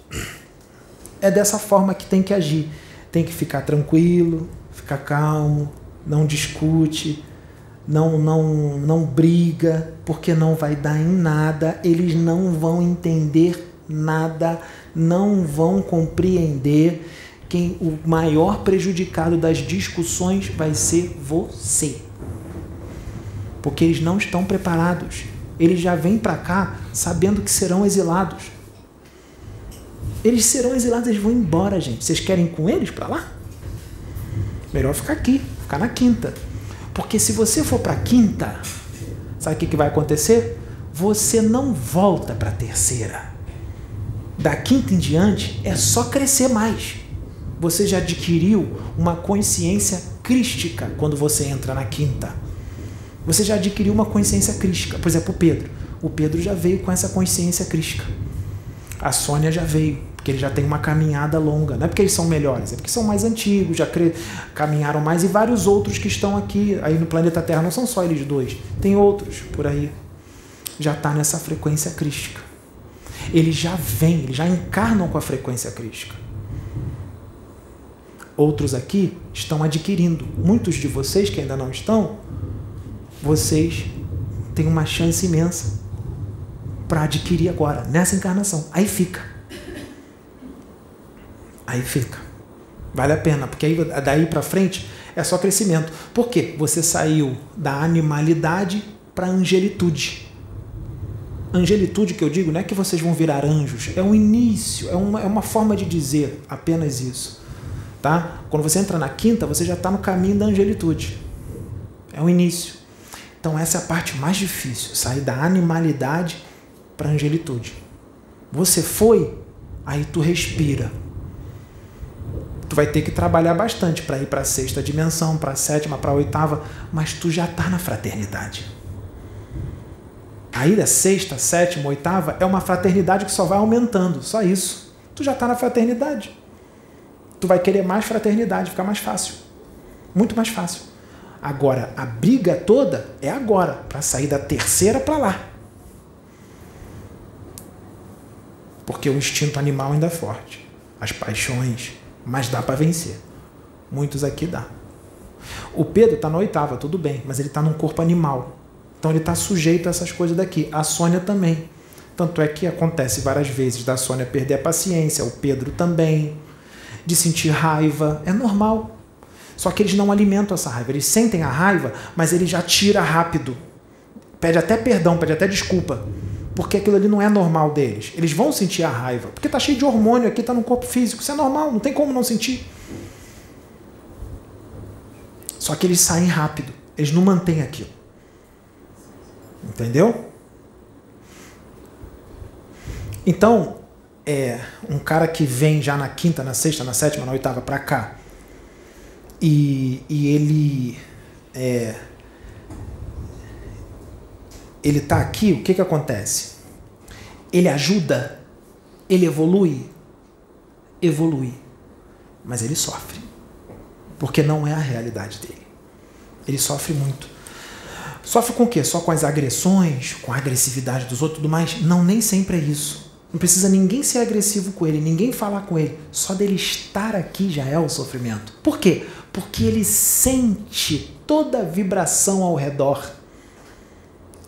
é dessa forma que tem que agir. Tem que ficar tranquilo, ficar calmo, não discute, não não não briga, porque não vai dar em nada, eles não vão entender nada, não vão compreender quem o maior prejudicado das discussões vai ser você. Porque eles não estão preparados. Eles já vêm para cá sabendo que serão exilados. Eles serão exilados, eles vão embora, gente. Vocês querem ir com eles para lá? Melhor ficar aqui, ficar na quinta. Porque se você for para a quinta, sabe o que, que vai acontecer? Você não volta para a terceira. Da quinta em diante é só crescer mais você já adquiriu uma consciência crística quando você entra na quinta. Você já adquiriu uma consciência crística. Por exemplo, o Pedro. O Pedro já veio com essa consciência crística. A Sônia já veio, porque ele já tem uma caminhada longa. Não é porque eles são melhores, é porque são mais antigos, já caminharam mais. E vários outros que estão aqui, aí no planeta Terra, não são só eles dois, tem outros por aí. Já está nessa frequência crística. Eles já vêm, eles já encarnam com a frequência crística. Outros aqui estão adquirindo. Muitos de vocês que ainda não estão, vocês têm uma chance imensa para adquirir agora, nessa encarnação. Aí fica. Aí fica. Vale a pena, porque aí daí para frente é só crescimento. Por quê? Você saiu da animalidade para a angelitude. Angelitude que eu digo não é que vocês vão virar anjos, é um início, é uma, é uma forma de dizer apenas isso. Tá? Quando você entra na quinta, você já está no caminho da angelitude. É o início. Então essa é a parte mais difícil, sair da animalidade para a angelitude. Você foi, aí tu respira. Tu vai ter que trabalhar bastante para ir para a sexta dimensão, para a sétima, para a oitava, mas tu já está na fraternidade. Aí da sexta, sétima, oitava é uma fraternidade que só vai aumentando, só isso. Tu já está na fraternidade. Tu vai querer mais fraternidade, fica mais fácil. Muito mais fácil. Agora, a briga toda é agora, para sair da terceira para lá. Porque o instinto animal ainda é forte. As paixões, mas dá para vencer. Muitos aqui dá. O Pedro está na oitava, tudo bem, mas ele está num corpo animal. Então ele está sujeito a essas coisas daqui. A Sônia também. Tanto é que acontece várias vezes da Sônia perder a paciência, o Pedro também, de sentir raiva. É normal. Só que eles não alimentam essa raiva. Eles sentem a raiva, mas ele já tira rápido. Pede até perdão, pede até desculpa. Porque aquilo ali não é normal deles. Eles vão sentir a raiva. Porque está cheio de hormônio aqui, está no corpo físico. Isso é normal, não tem como não sentir. Só que eles saem rápido. Eles não mantêm aquilo. Entendeu? Então, é, um cara que vem já na quinta, na sexta, na sétima, na oitava para cá, e, e ele é, ele tá aqui, o que que acontece? Ele ajuda, ele evolui, evolui, mas ele sofre, porque não é a realidade dele. Ele sofre muito. Sofre com o quê? Só com as agressões, com a agressividade dos outros e tudo mais? Não, nem sempre é isso. Não precisa ninguém ser agressivo com ele, ninguém falar com ele. Só dele estar aqui já é o sofrimento. Por quê? Porque ele sente toda a vibração ao redor.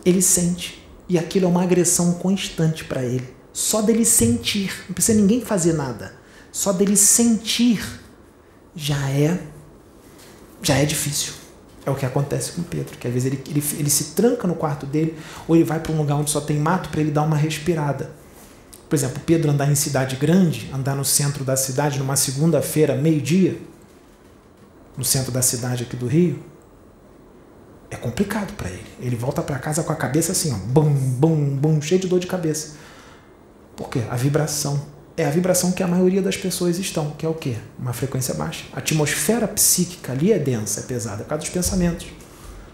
Ele sente. E aquilo é uma agressão constante para ele. Só dele sentir. Não precisa ninguém fazer nada. Só dele sentir já é já é difícil. É o que acontece com Pedro, que às vezes ele, ele, ele se tranca no quarto dele ou ele vai para um lugar onde só tem mato para ele dar uma respirada. Por exemplo, Pedro andar em cidade grande, andar no centro da cidade numa segunda-feira, meio-dia, no centro da cidade aqui do Rio, é complicado para ele. Ele volta para casa com a cabeça assim, ó, bum, bum, bum, cheio de dor de cabeça. Por quê? A vibração. É a vibração que a maioria das pessoas estão, que é o quê? Uma frequência baixa. A atmosfera psíquica ali é densa, é pesada, é por causa dos pensamentos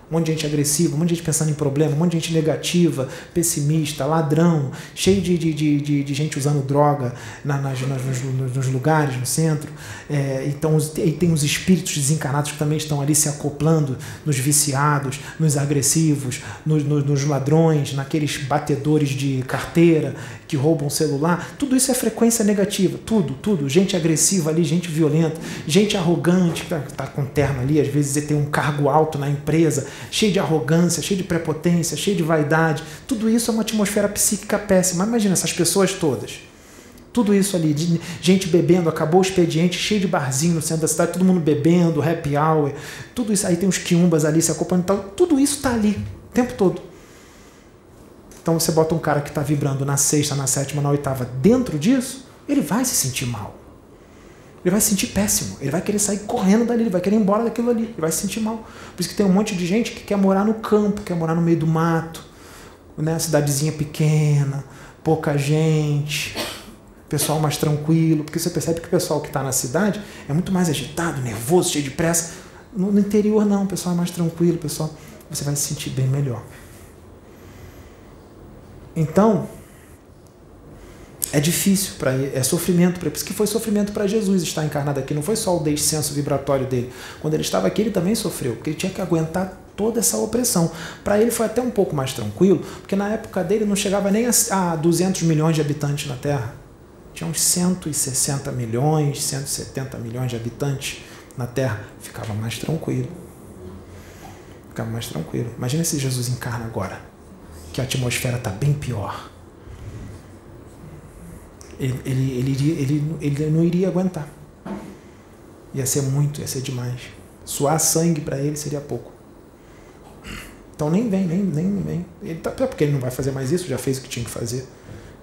um monte de gente agressiva, um monte de gente pensando em problema, um monte de gente negativa, pessimista, ladrão, cheio de, de, de, de gente usando droga na, nas, nas, nos, nos, lugares, no centro. É, então, e tem os espíritos desencarnados que também estão ali se acoplando nos viciados, nos agressivos, nos, nos, nos ladrões, naqueles batedores de carteira que roubam celular. Tudo isso é frequência negativa, tudo, tudo. Gente agressiva ali, gente violenta, gente arrogante, que está tá com terno ali, às vezes tem um cargo alto na empresa cheio de arrogância, cheio de prepotência, cheio de vaidade. Tudo isso é uma atmosfera psíquica péssima. Imagina essas pessoas todas. Tudo isso ali, gente bebendo, acabou o expediente, cheio de barzinho no centro da cidade, todo mundo bebendo, happy hour, tudo isso. Aí tem uns quiumbas ali se acompanhando, tal, tudo isso está ali, o tempo todo. Então você bota um cara que está vibrando na sexta, na sétima, na oitava, dentro disso, ele vai se sentir mal ele vai se sentir péssimo. Ele vai querer sair correndo dali, ele vai querer ir embora daquilo ali. Ele vai se sentir mal. Por isso que tem um monte de gente que quer morar no campo, quer morar no meio do mato, né? Cidadezinha pequena, pouca gente, pessoal mais tranquilo. Porque você percebe que o pessoal que está na cidade é muito mais agitado, nervoso, cheio de pressa. No, no interior, não. O pessoal é mais tranquilo, pessoal. Você vai se sentir bem melhor. Então, é difícil para é sofrimento para isso que foi sofrimento para Jesus estar encarnado aqui não foi só o descenso vibratório dele. Quando ele estava aqui ele também sofreu porque ele tinha que aguentar toda essa opressão. Para ele foi até um pouco mais tranquilo porque na época dele não chegava nem a, a 200 milhões de habitantes na Terra. Tinha uns 160 milhões 170 milhões de habitantes na Terra. Ficava mais tranquilo. Ficava mais tranquilo. Imagina se Jesus encarna agora que a atmosfera está bem pior ele, ele, ele, ele, ele não iria aguentar. Ia ser muito, ia ser demais. Suar sangue para ele seria pouco. Então nem vem, nem, nem vem. Ele tá, porque ele não vai fazer mais isso, já fez o que tinha que fazer.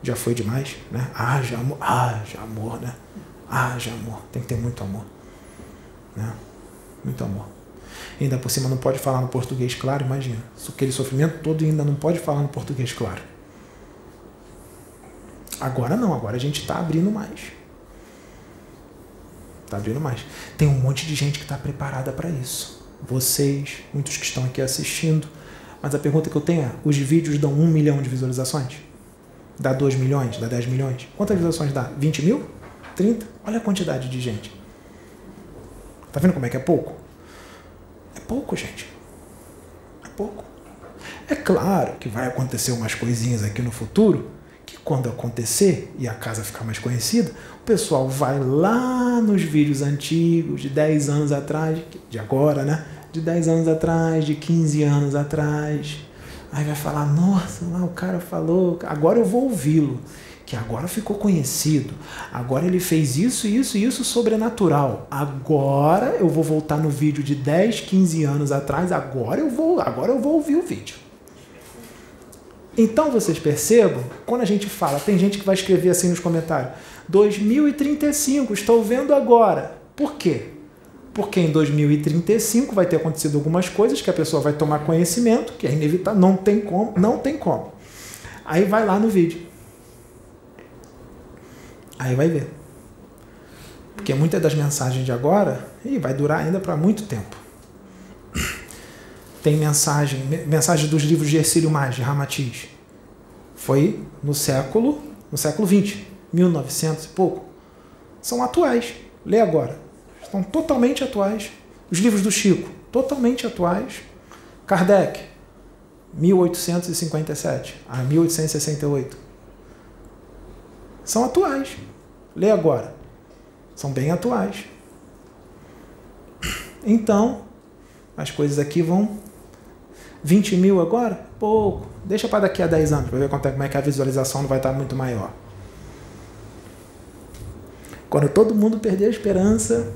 Já foi demais, né? Haja amor, haja amor, né? Haja amor. Tem que ter muito amor. Né? Muito amor. Ainda por cima não pode falar no português claro, imagina. Aquele sofrimento todo ainda não pode falar no português claro. Agora não, agora a gente está abrindo mais. Está abrindo mais. Tem um monte de gente que está preparada para isso. Vocês, muitos que estão aqui assistindo. Mas a pergunta que eu tenho é: os vídeos dão um milhão de visualizações? Dá 2 milhões? Dá 10 milhões? Quantas visualizações dá? 20 mil? 30? Olha a quantidade de gente. Tá vendo como é que é pouco? Pouco, gente. É pouco. É claro que vai acontecer umas coisinhas aqui no futuro que quando acontecer e a casa ficar mais conhecida, o pessoal vai lá nos vídeos antigos de 10 anos atrás, de agora, né? De 10 anos atrás, de 15 anos atrás. Aí vai falar: "Nossa, lá o cara falou, agora eu vou ouvi-lo" que agora ficou conhecido. Agora ele fez isso, isso e isso sobrenatural. Agora eu vou voltar no vídeo de 10, 15 anos atrás, agora eu vou, agora eu vou ouvir o vídeo. Então vocês percebam, quando a gente fala, tem gente que vai escrever assim nos comentários: 2035, estou vendo agora. Por quê? Porque em 2035 vai ter acontecido algumas coisas que a pessoa vai tomar conhecimento, que é inevitável, não tem como, não tem como. Aí vai lá no vídeo. Aí vai ver. Porque muitas das mensagens de agora ih, vai durar ainda para muito tempo. Tem mensagem, mensagem dos livros de Ercílio Maggi, Ramatiz. Foi no século, no século 20, 1900 e pouco. São atuais. Lê agora. Estão totalmente atuais. Os livros do Chico, totalmente atuais. Kardec, 1857 a 1868 são atuais. Lê agora. São bem atuais. Então, as coisas aqui vão. 20 mil agora? Pouco. Deixa para daqui a 10 anos, para ver é, como é que a visualização não vai estar muito maior. Quando todo mundo perder a esperança,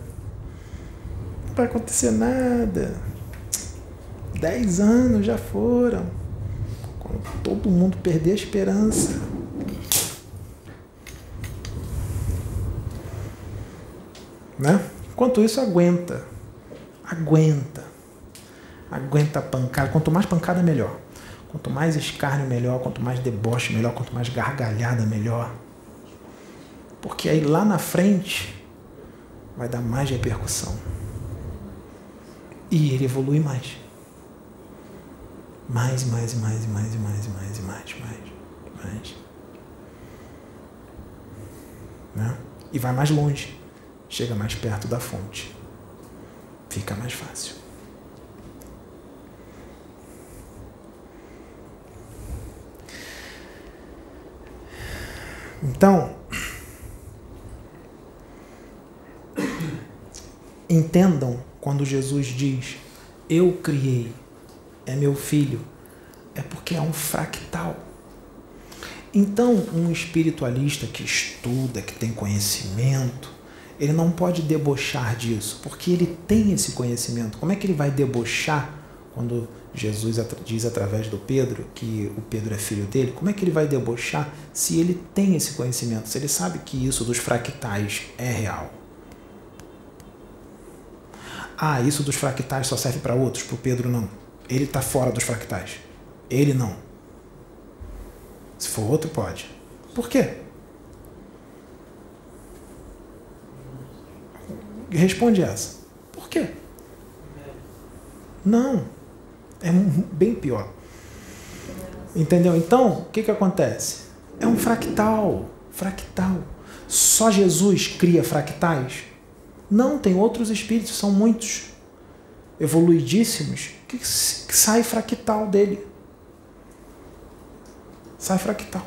não vai acontecer nada. 10 anos já foram. Quando todo mundo perder a esperança, Né? Enquanto isso, aguenta. Aguenta. Aguenta a pancada. Quanto mais pancada, melhor. Quanto mais escárnio, melhor. Quanto mais deboche, melhor. Quanto mais gargalhada, melhor. Porque aí lá na frente vai dar mais repercussão. E ele evolui mais. Mais, mais, mais, mais, mais, mais, mais, mais, mais. Né? E vai mais longe chega mais perto da fonte. Fica mais fácil. Então, entendam quando Jesus diz: Eu criei, é meu filho, é porque é um fractal. Então, um espiritualista que estuda, que tem conhecimento, ele não pode debochar disso, porque ele tem esse conhecimento. Como é que ele vai debochar quando Jesus diz através do Pedro que o Pedro é filho dele? Como é que ele vai debochar se ele tem esse conhecimento, se ele sabe que isso dos fractais é real? Ah, isso dos fractais só serve para outros, para o Pedro não. Ele está fora dos fractais. Ele não. Se for outro, pode. Por quê? Responde essa. Por quê? Não. É bem pior. Entendeu? Então, o que, que acontece? É um fractal. Fractal. Só Jesus cria fractais? Não, tem outros espíritos, são muitos evoluidíssimos que, sai fractal dele. Sai fractal.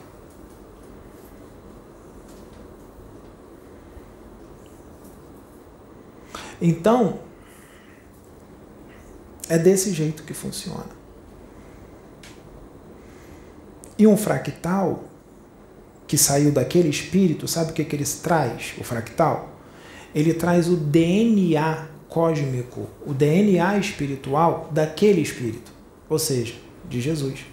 Então, é desse jeito que funciona. E um fractal que saiu daquele espírito, sabe o que, que ele traz, o fractal? Ele traz o DNA cósmico, o DNA espiritual daquele espírito, ou seja, de Jesus.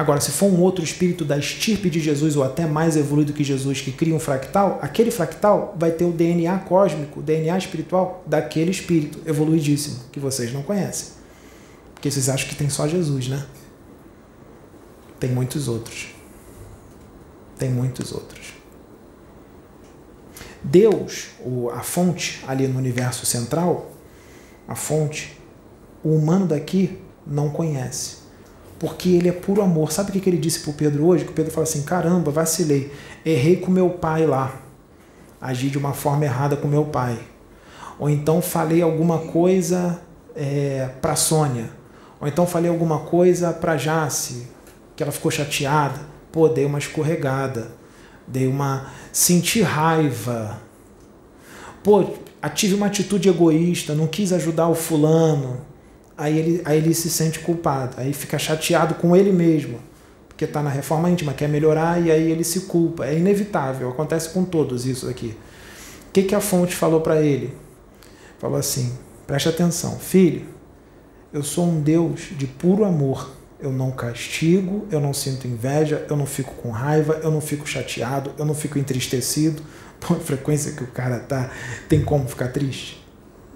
Agora, se for um outro espírito da estirpe de Jesus ou até mais evoluído que Jesus que cria um fractal, aquele fractal vai ter o DNA cósmico, o DNA espiritual daquele espírito evoluidíssimo que vocês não conhecem. Porque vocês acham que tem só Jesus, né? Tem muitos outros. Tem muitos outros. Deus, a fonte ali no universo central, a fonte, o humano daqui não conhece porque ele é puro amor. Sabe o que ele disse para o Pedro hoje? Que o Pedro fala assim: caramba, vacilei, errei com meu pai lá, agi de uma forma errada com meu pai. Ou então falei alguma coisa é, para Sônia. Ou então falei alguma coisa para Jace, que ela ficou chateada. Pô, dei uma escorregada. Dei uma. Senti raiva. Pô, tive uma atitude egoísta, não quis ajudar o fulano. Aí ele, aí ele se sente culpado. Aí fica chateado com ele mesmo. Porque está na reforma íntima, quer melhorar e aí ele se culpa. É inevitável, acontece com todos isso aqui. O que, que a fonte falou para ele? Falou assim: preste atenção, filho, eu sou um Deus de puro amor. Eu não castigo, eu não sinto inveja, eu não fico com raiva, eu não fico chateado, eu não fico entristecido. [laughs] Pô, a frequência que o cara tá, tem como ficar triste?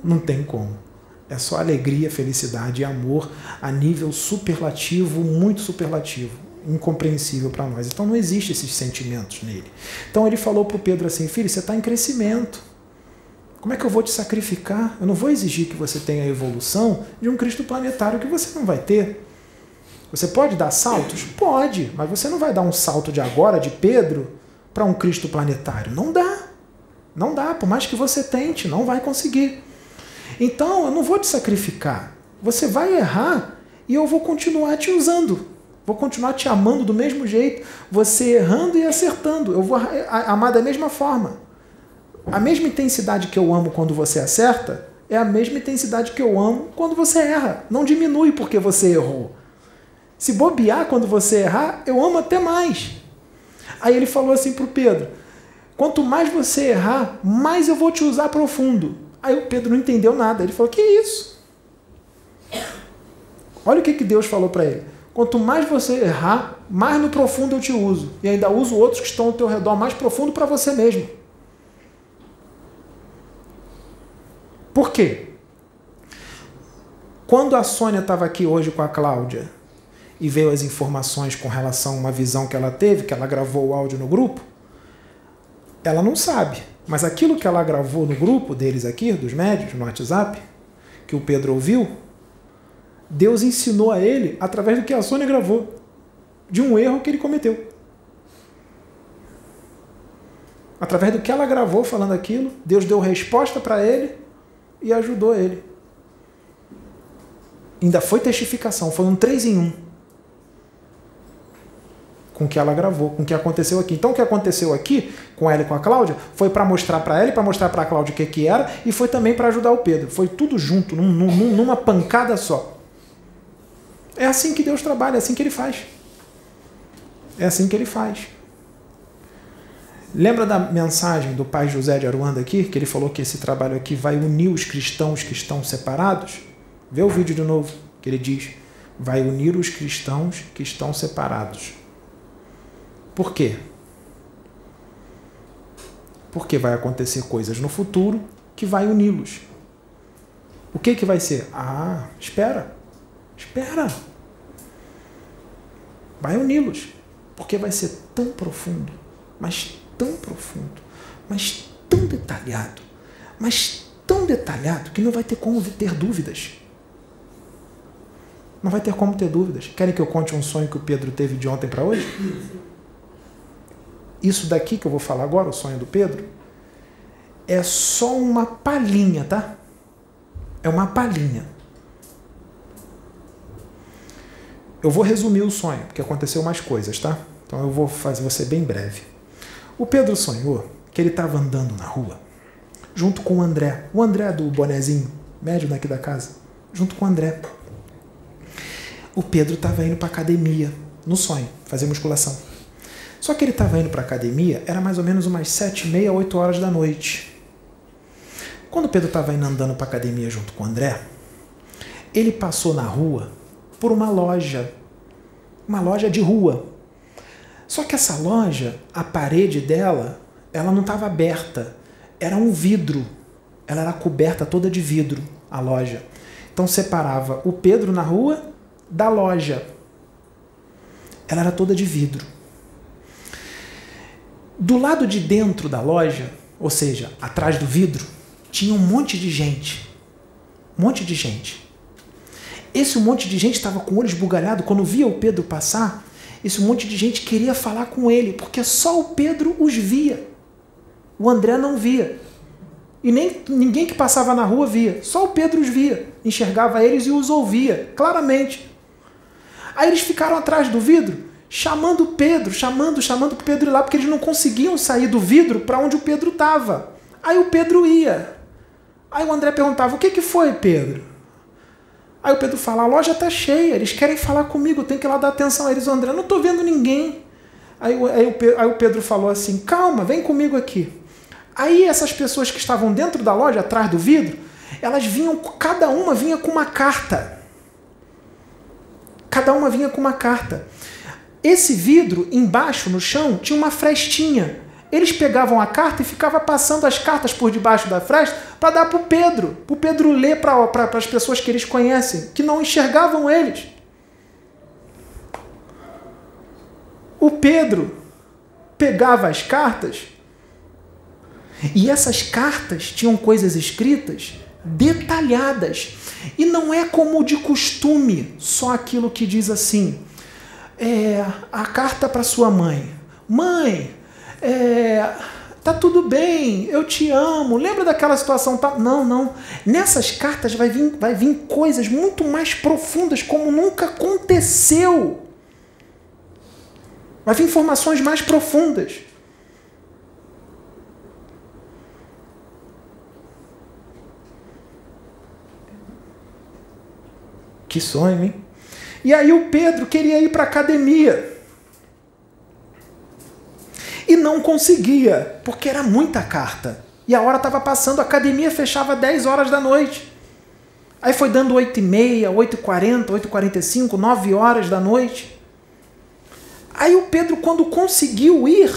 Não tem como. É só alegria, felicidade e amor a nível superlativo, muito superlativo, incompreensível para nós. Então não existe esses sentimentos nele. Então ele falou para o Pedro assim: filho, você está em crescimento. Como é que eu vou te sacrificar? Eu não vou exigir que você tenha a evolução de um Cristo planetário que você não vai ter. Você pode dar saltos? Pode, mas você não vai dar um salto de agora, de Pedro, para um Cristo planetário. Não dá. Não dá, por mais que você tente, não vai conseguir. Então, eu não vou te sacrificar. Você vai errar e eu vou continuar te usando. Vou continuar te amando do mesmo jeito, você errando e acertando. Eu vou amar da mesma forma. A mesma intensidade que eu amo quando você acerta é a mesma intensidade que eu amo quando você erra. Não diminui porque você errou. Se bobear quando você errar, eu amo até mais. Aí ele falou assim para o Pedro: quanto mais você errar, mais eu vou te usar profundo. Aí o Pedro não entendeu nada. Ele falou: que isso? Olha o que, que Deus falou para ele. Quanto mais você errar, mais no profundo eu te uso. E ainda uso outros que estão ao teu redor mais profundo para você mesmo. Por quê? Quando a Sônia estava aqui hoje com a Cláudia e veio as informações com relação a uma visão que ela teve, que ela gravou o áudio no grupo, ela não sabe. Mas aquilo que ela gravou no grupo deles aqui, dos médios, no WhatsApp, que o Pedro ouviu, Deus ensinou a ele através do que a Sônia gravou, de um erro que ele cometeu. Através do que ela gravou falando aquilo, Deus deu resposta para ele e ajudou ele. Ainda foi testificação, foi um três em um. Com o que ela gravou, com o que aconteceu aqui. Então, o que aconteceu aqui com ela e com a Cláudia foi para mostrar para ela e para mostrar para a Cláudia o que, que era, e foi também para ajudar o Pedro. Foi tudo junto, num, num, numa pancada só. É assim que Deus trabalha, é assim que ele faz. É assim que ele faz. Lembra da mensagem do pai José de Aruanda aqui, que ele falou que esse trabalho aqui vai unir os cristãos que estão separados? Vê o vídeo de novo, que ele diz: vai unir os cristãos que estão separados. Por quê? Porque vai acontecer coisas no futuro que vai uni-los. O que que vai ser? Ah, espera. Espera. Vai uni-los, porque vai ser tão profundo, mas tão profundo, mas tão detalhado, mas tão detalhado que não vai ter como ter dúvidas. Não vai ter como ter dúvidas. Querem que eu conte um sonho que o Pedro teve de ontem para hoje? Isso daqui que eu vou falar agora, o sonho do Pedro, é só uma palhinha, tá? É uma palhinha. Eu vou resumir o sonho, porque aconteceu mais coisas, tá? Então eu vou fazer você bem breve. O Pedro sonhou que ele estava andando na rua, junto com o André, o André do bonezinho, médio daqui da casa, junto com o André. O Pedro estava indo para academia, no sonho, fazer musculação. Só que ele estava indo para academia, era mais ou menos umas sete e meia, oito horas da noite. Quando Pedro estava indo andando para academia junto com o André, ele passou na rua por uma loja, uma loja de rua, só que essa loja, a parede dela, ela não estava aberta, era um vidro. Ela era coberta toda de vidro, a loja. Então separava o Pedro na rua da loja. Ela era toda de vidro. Do lado de dentro da loja, ou seja, atrás do vidro, tinha um monte de gente. Um monte de gente. Esse monte de gente estava com o olho esbugalhado. Quando via o Pedro passar, esse monte de gente queria falar com ele, porque só o Pedro os via. O André não via. E nem ninguém que passava na rua via. Só o Pedro os via, enxergava eles e os ouvia claramente. Aí eles ficaram atrás do vidro, chamando Pedro, chamando, chamando para Pedro ir lá, porque eles não conseguiam sair do vidro para onde o Pedro estava. Aí o Pedro ia. Aí o André perguntava: O que, que foi, Pedro? Aí o Pedro fala: A loja está cheia, eles querem falar comigo, tem que ir lá dar atenção a eles. O André: Não estou vendo ninguém. Aí, aí, aí o Pedro falou assim: Calma, vem comigo aqui. Aí essas pessoas que estavam dentro da loja, atrás do vidro, elas vinham, cada uma vinha com uma carta. Cada uma vinha com uma carta. Esse vidro, embaixo, no chão, tinha uma frestinha. Eles pegavam a carta e ficavam passando as cartas por debaixo da fresta para dar para o Pedro. Para o Pedro ler para as pessoas que eles conhecem, que não enxergavam eles. O Pedro pegava as cartas e essas cartas tinham coisas escritas detalhadas. E não é como de costume, só aquilo que diz assim: é, a carta para sua mãe. Mãe, é, tá tudo bem, eu te amo. Lembra daquela situação? Tá? Não, não. Nessas cartas vai vir, vai vir coisas muito mais profundas, como nunca aconteceu. Vai vir informações mais profundas. Que sonho, hein? E aí o Pedro queria ir para a academia. E não conseguia, porque era muita carta. E a hora estava passando, a academia fechava 10 horas da noite. Aí foi dando 8 e meia, 8 e 40, 8 e 45, 9 horas da noite. Aí o Pedro, quando conseguiu ir,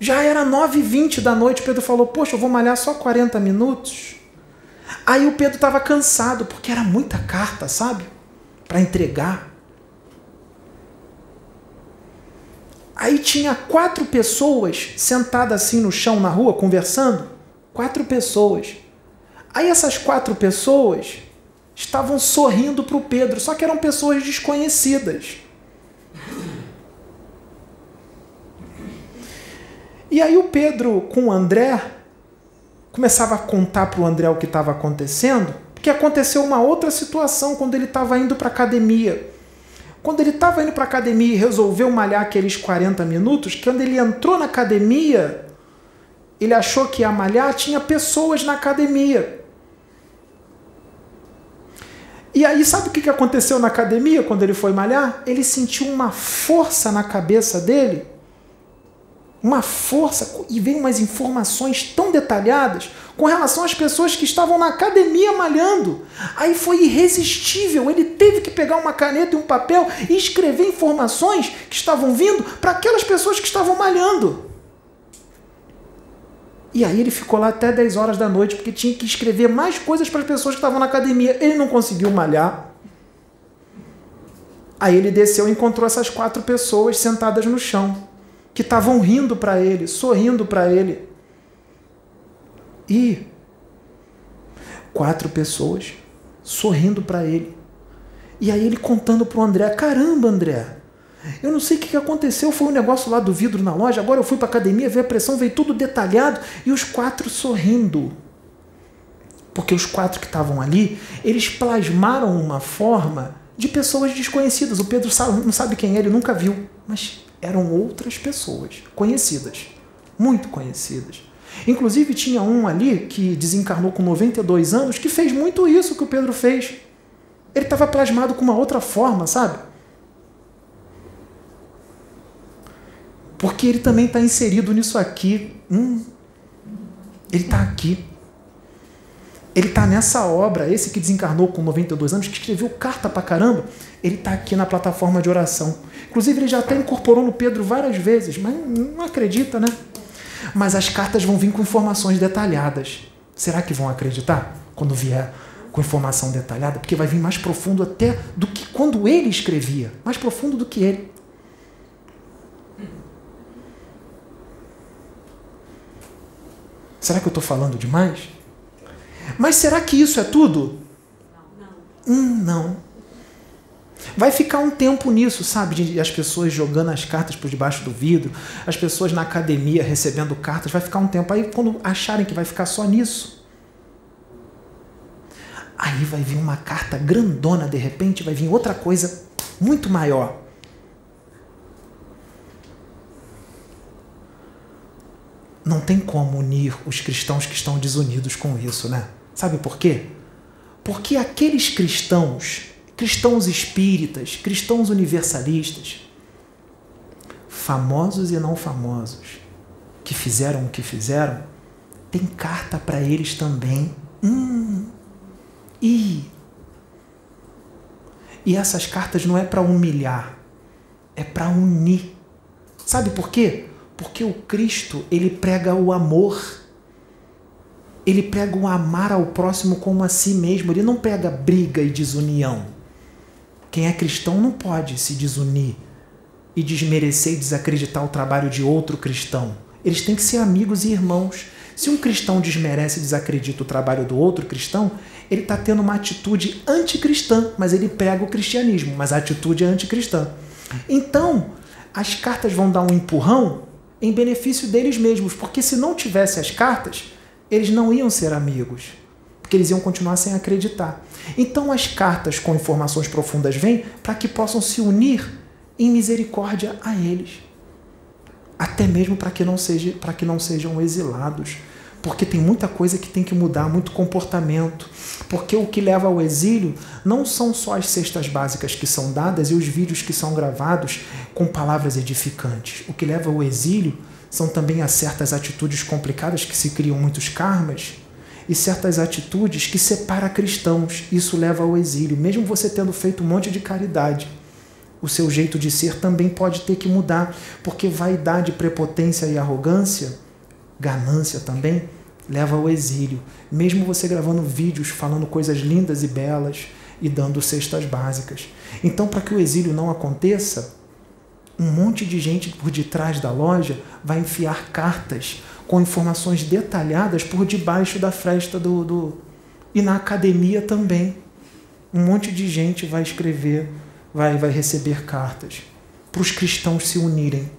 já era 9 e 20 da noite. Pedro falou, poxa, eu vou malhar só 40 minutos. Aí o Pedro estava cansado, porque era muita carta, sabe? Para entregar. Aí tinha quatro pessoas sentadas assim no chão na rua conversando. Quatro pessoas. Aí essas quatro pessoas estavam sorrindo para o Pedro, só que eram pessoas desconhecidas. E aí o Pedro com o André começava a contar para o André o que estava acontecendo, porque aconteceu uma outra situação quando ele estava indo para a academia. Quando ele estava indo para a academia e resolveu malhar aqueles 40 minutos, quando ele entrou na academia, ele achou que ia malhar, tinha pessoas na academia. E aí, sabe o que aconteceu na academia quando ele foi malhar? Ele sentiu uma força na cabeça dele uma força e veio umas informações tão detalhadas com relação às pessoas que estavam na academia malhando. Aí foi irresistível, ele teve que pegar uma caneta e um papel e escrever informações que estavam vindo para aquelas pessoas que estavam malhando. E aí ele ficou lá até 10 horas da noite porque tinha que escrever mais coisas para as pessoas que estavam na academia. Ele não conseguiu malhar. Aí ele desceu e encontrou essas quatro pessoas sentadas no chão que estavam rindo para ele, sorrindo para ele. E quatro pessoas sorrindo para ele. E aí ele contando para o André: Caramba, André, eu não sei o que aconteceu. Foi um negócio lá do vidro na loja. Agora eu fui para academia, veio a pressão, veio tudo detalhado e os quatro sorrindo. Porque os quatro que estavam ali, eles plasmaram uma forma de pessoas desconhecidas. O Pedro não sabe quem é, ele nunca viu, mas eram outras pessoas conhecidas, muito conhecidas. Inclusive, tinha um ali que desencarnou com 92 anos que fez muito isso que o Pedro fez. Ele estava plasmado com uma outra forma, sabe? Porque ele também está inserido nisso aqui. Hum, ele está aqui. Ele está nessa obra, esse que desencarnou com 92 anos, que escreveu carta pra caramba, ele está aqui na plataforma de oração. Inclusive, ele já até incorporou no Pedro várias vezes, mas não acredita, né? Mas as cartas vão vir com informações detalhadas. Será que vão acreditar quando vier com informação detalhada? Porque vai vir mais profundo até do que quando ele escrevia mais profundo do que ele. Será que eu estou falando demais? Mas será que isso é tudo? Não. Hum, não. Vai ficar um tempo nisso, sabe? De as pessoas jogando as cartas por debaixo do vidro, as pessoas na academia recebendo cartas, vai ficar um tempo. Aí, quando acharem que vai ficar só nisso, aí vai vir uma carta grandona, de repente, vai vir outra coisa muito maior. Não tem como unir os cristãos que estão desunidos com isso, né? Sabe por quê? Porque aqueles cristãos cristãos espíritas, cristãos universalistas, famosos e não famosos, que fizeram o que fizeram, tem carta para eles também. Hum. E e essas cartas não é para humilhar, é para unir. Sabe por quê? Porque o Cristo, ele prega o amor. Ele prega o amar ao próximo como a si mesmo. Ele não prega briga e desunião. Quem é cristão não pode se desunir e desmerecer e desacreditar o trabalho de outro cristão. Eles têm que ser amigos e irmãos. Se um cristão desmerece e desacredita o trabalho do outro cristão, ele está tendo uma atitude anticristã, mas ele prega o cristianismo, mas a atitude é anticristã. Então, as cartas vão dar um empurrão em benefício deles mesmos, porque se não tivesse as cartas, eles não iam ser amigos, porque eles iam continuar sem acreditar. Então as cartas com informações profundas vêm para que possam se unir em misericórdia a eles. Até mesmo para que não seja, para que não sejam exilados, porque tem muita coisa que tem que mudar, muito comportamento. Porque o que leva ao exílio não são só as cestas básicas que são dadas e os vídeos que são gravados com palavras edificantes. O que leva ao exílio são também as certas atitudes complicadas que se criam muitos karmas e certas atitudes que separa cristãos. Isso leva ao exílio, mesmo você tendo feito um monte de caridade. O seu jeito de ser também pode ter que mudar, porque vaidade, prepotência e arrogância, ganância também, leva ao exílio. Mesmo você gravando vídeos falando coisas lindas e belas e dando cestas básicas. Então, para que o exílio não aconteça, um monte de gente por detrás da loja vai enfiar cartas com informações detalhadas por debaixo da fresta do, do. E na academia também. Um monte de gente vai escrever, vai, vai receber cartas para os cristãos se unirem.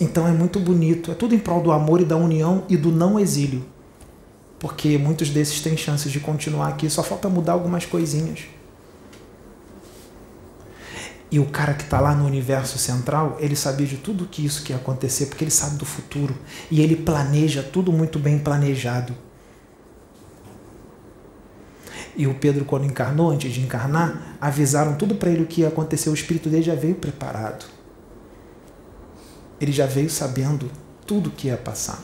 Então é muito bonito, é tudo em prol do amor e da união e do não exílio. Porque muitos desses têm chances de continuar aqui, só falta mudar algumas coisinhas. E o cara que está lá no universo central, ele sabia de tudo que isso que ia acontecer, porque ele sabe do futuro. E ele planeja tudo muito bem planejado. E o Pedro, quando encarnou, antes de encarnar, avisaram tudo para ele o que ia acontecer. O espírito dele já veio preparado. Ele já veio sabendo tudo o que ia passar.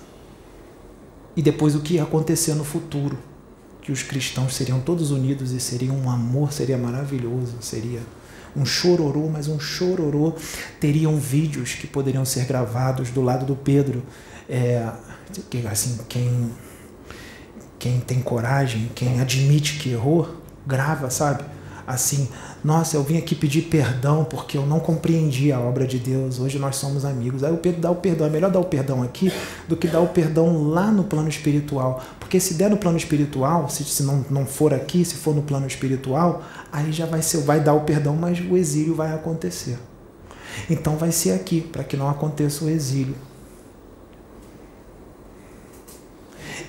E depois o que ia acontecer no futuro. Que os cristãos seriam todos unidos e seria um amor, seria maravilhoso, seria um chororô, mas um chororô. Teriam vídeos que poderiam ser gravados do lado do Pedro. É, assim, quem, quem tem coragem, quem admite que errou, grava, sabe? Assim, nossa, eu vim aqui pedir perdão porque eu não compreendi a obra de Deus. Hoje nós somos amigos. Aí o Pedro dá o perdão. É melhor dar o perdão aqui do que dar o perdão lá no plano espiritual. Porque se der no plano espiritual, se, se não, não for aqui, se for no plano espiritual, aí já vai ser, vai dar o perdão, mas o exílio vai acontecer. Então vai ser aqui, para que não aconteça o exílio.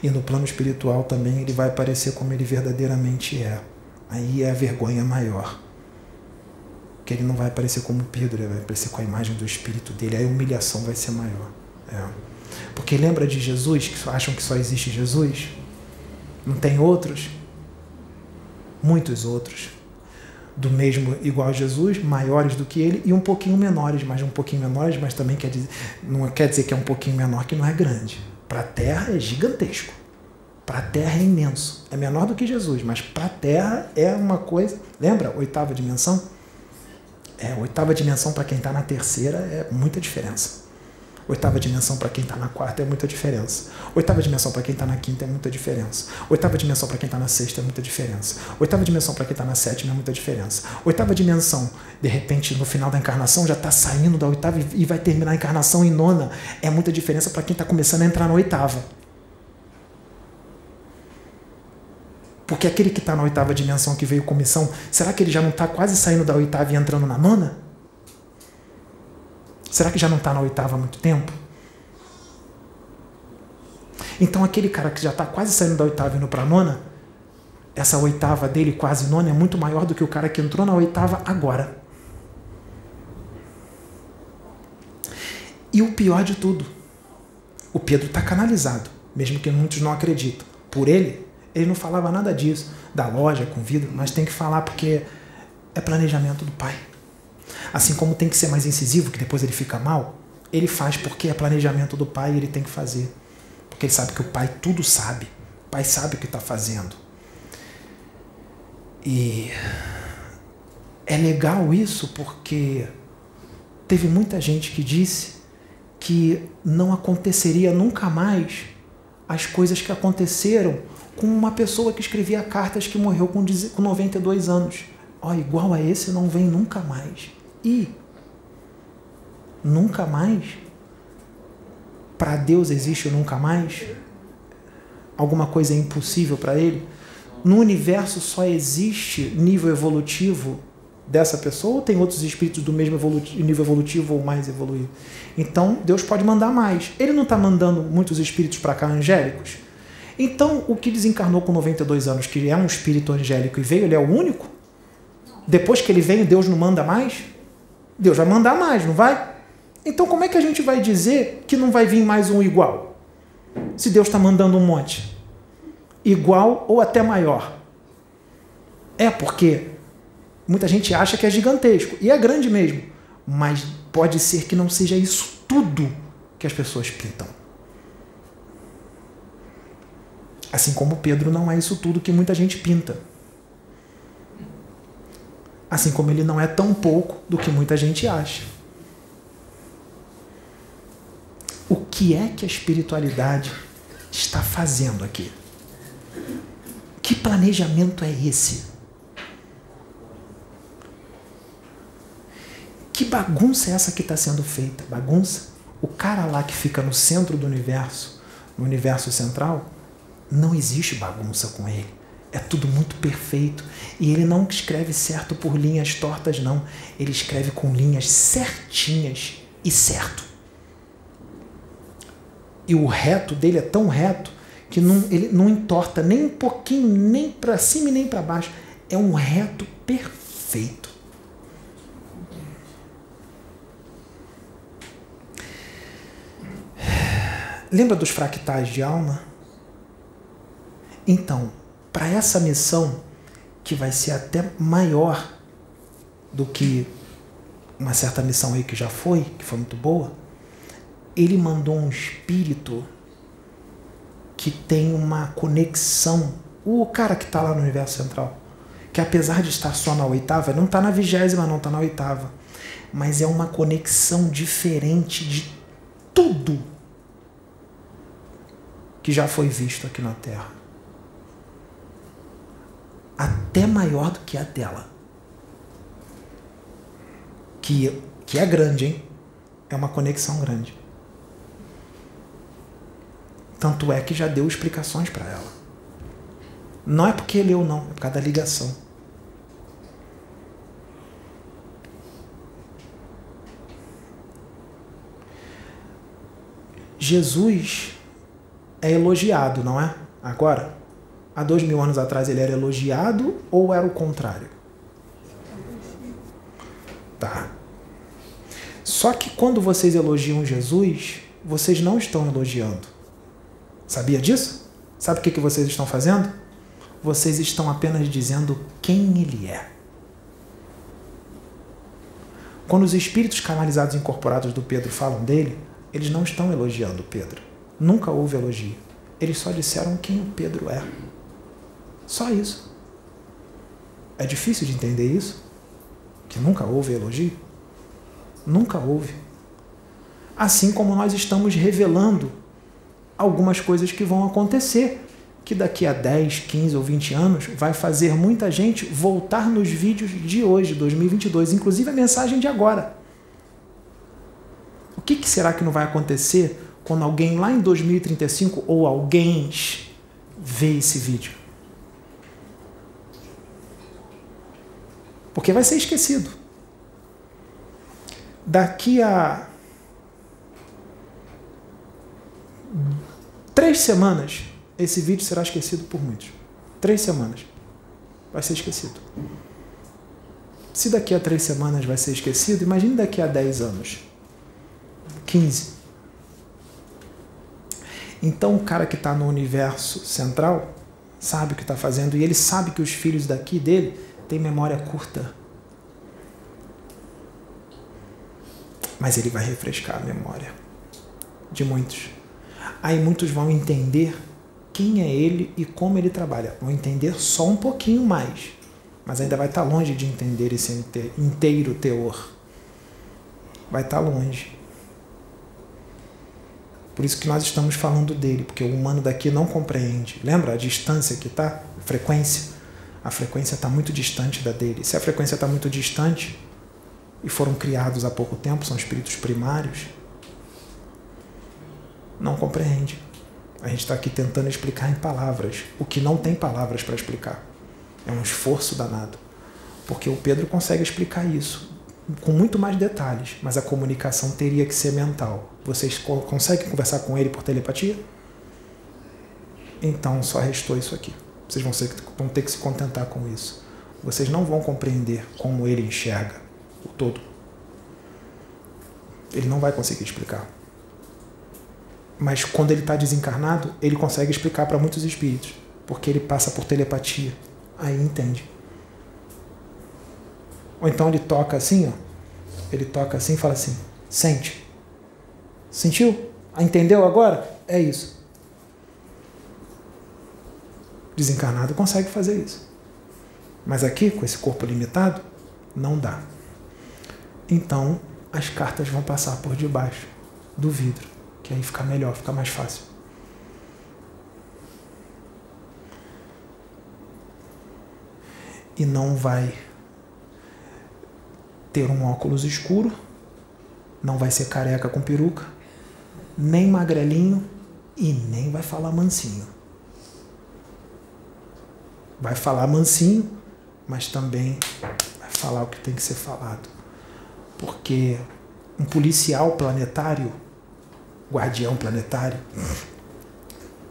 E no plano espiritual também ele vai aparecer como ele verdadeiramente é. Aí é a vergonha maior que ele não vai aparecer como Pedro, ele vai aparecer com a imagem do espírito dele, aí a humilhação vai ser maior. É. Porque lembra de Jesus, que acham que só existe Jesus? Não tem outros? Muitos outros. Do mesmo, igual a Jesus, maiores do que ele e um pouquinho menores, mas um pouquinho menores, mas também quer dizer, não quer dizer que é um pouquinho menor que não é grande. Para a Terra é gigantesco. Para a Terra é imenso. É menor do que Jesus, mas para a Terra é uma coisa. Lembra? Oitava dimensão? É, oitava dimensão para quem está na terceira é muita diferença. Oitava dimensão para quem está na quarta é muita diferença. Oitava dimensão para quem está na quinta é muita diferença. Oitava dimensão para quem está na sexta é muita diferença. Oitava dimensão para quem está na sétima é muita diferença. Oitava dimensão, de repente, no final da encarnação, já está saindo da oitava e vai terminar a encarnação em nona. É muita diferença para quem está começando a entrar na oitava. Porque aquele que está na oitava dimensão, que veio com missão, será que ele já não está quase saindo da oitava e entrando na nona? Será que já não está na oitava há muito tempo? Então, aquele cara que já está quase saindo da oitava e indo para a nona, essa oitava dele, quase nona, é muito maior do que o cara que entrou na oitava agora. E o pior de tudo, o Pedro está canalizado, mesmo que muitos não acreditam. Por ele, ele não falava nada disso, da loja com vidro, mas tem que falar porque é planejamento do pai. Assim como tem que ser mais incisivo, que depois ele fica mal, ele faz porque é planejamento do pai e ele tem que fazer. Porque ele sabe que o pai tudo sabe. O pai sabe o que está fazendo. E é legal isso porque teve muita gente que disse que não aconteceria nunca mais as coisas que aconteceram com uma pessoa que escrevia cartas que morreu com 92 anos. Ó, igual a esse não vem nunca mais. E nunca mais? Para Deus existe o nunca mais? Alguma coisa é impossível para ele? No universo só existe nível evolutivo dessa pessoa ou tem outros espíritos do mesmo evolutivo, nível evolutivo ou mais evoluído? Então Deus pode mandar mais. Ele não está mandando muitos espíritos para cá angélicos? Então o que desencarnou com 92 anos, que é um espírito angélico e veio, ele é o único? Depois que ele veio, Deus não manda mais? Deus vai mandar mais, não vai? Então como é que a gente vai dizer que não vai vir mais um igual? Se Deus está mandando um monte. Igual ou até maior. É porque muita gente acha que é gigantesco. E é grande mesmo. Mas pode ser que não seja isso tudo que as pessoas pintam. Assim como Pedro não é isso tudo que muita gente pinta. Assim como ele não é tão pouco do que muita gente acha. O que é que a espiritualidade está fazendo aqui? Que planejamento é esse? Que bagunça é essa que está sendo feita? Bagunça? O cara lá que fica no centro do universo, no universo central, não existe bagunça com ele. É tudo muito perfeito. E ele não escreve certo por linhas tortas, não. Ele escreve com linhas certinhas e certo. E o reto dele é tão reto que não, ele não entorta nem um pouquinho, nem para cima e nem para baixo. É um reto perfeito. Lembra dos fractais de alma? Então, para essa missão, que vai ser até maior do que uma certa missão aí que já foi, que foi muito boa, ele mandou um espírito que tem uma conexão. O cara que está lá no universo central, que apesar de estar só na oitava, não está na vigésima, não está na oitava, mas é uma conexão diferente de tudo que já foi visto aqui na Terra. Até maior do que a dela. Que, que é grande, hein? É uma conexão grande. Tanto é que já deu explicações para ela. Não é porque leu, não, é por causa da ligação. Jesus é elogiado, não é? Agora, há dois mil anos atrás ele era elogiado ou era o contrário? Tá. Só que quando vocês elogiam Jesus, vocês não estão elogiando. Sabia disso? Sabe o que, que vocês estão fazendo? Vocês estão apenas dizendo quem ele é. Quando os espíritos canalizados incorporados do Pedro falam dele, eles não estão elogiando Pedro. Nunca houve elogio. Eles só disseram quem o Pedro é. Só isso. É difícil de entender isso? Que nunca houve elogio? Nunca houve. Assim como nós estamos revelando algumas coisas que vão acontecer, que daqui a 10, 15 ou 20 anos vai fazer muita gente voltar nos vídeos de hoje, 2022, inclusive a mensagem de agora. O que, que será que não vai acontecer quando alguém lá em 2035 ou alguém vê esse vídeo. Porque vai ser esquecido. Daqui a três semanas, esse vídeo será esquecido por muitos. Três semanas. Vai ser esquecido. Se daqui a três semanas vai ser esquecido, imagine daqui a dez anos. 15. Então o cara que está no universo central sabe o que está fazendo e ele sabe que os filhos daqui dele têm memória curta. Mas ele vai refrescar a memória de muitos. Aí muitos vão entender quem é ele e como ele trabalha. Vão entender só um pouquinho mais, mas ainda vai estar longe de entender esse inteiro teor. Vai estar longe. Por isso que nós estamos falando dele, porque o humano daqui não compreende. Lembra a distância que está? Frequência. A frequência está muito distante da dele. Se a frequência está muito distante e foram criados há pouco tempo, são espíritos primários, não compreende. A gente está aqui tentando explicar em palavras o que não tem palavras para explicar. É um esforço danado. Porque o Pedro consegue explicar isso com muito mais detalhes, mas a comunicação teria que ser mental. Vocês conseguem conversar com ele por telepatia? Então só restou isso aqui. Vocês vão, ser, vão ter que se contentar com isso. Vocês não vão compreender como ele enxerga o todo. Ele não vai conseguir explicar. Mas quando ele está desencarnado, ele consegue explicar para muitos espíritos, porque ele passa por telepatia. Aí entende. Ou então ele toca assim, ó. Ele toca assim e fala assim: sente. Sentiu? Entendeu agora? É isso. Desencarnado consegue fazer isso. Mas aqui, com esse corpo limitado, não dá. Então, as cartas vão passar por debaixo do vidro, que aí fica melhor, fica mais fácil. E não vai ter um óculos escuro, não vai ser careca com peruca, nem magrelinho e nem vai falar mansinho. Vai falar mansinho, mas também vai falar o que tem que ser falado. Porque um policial planetário, guardião planetário,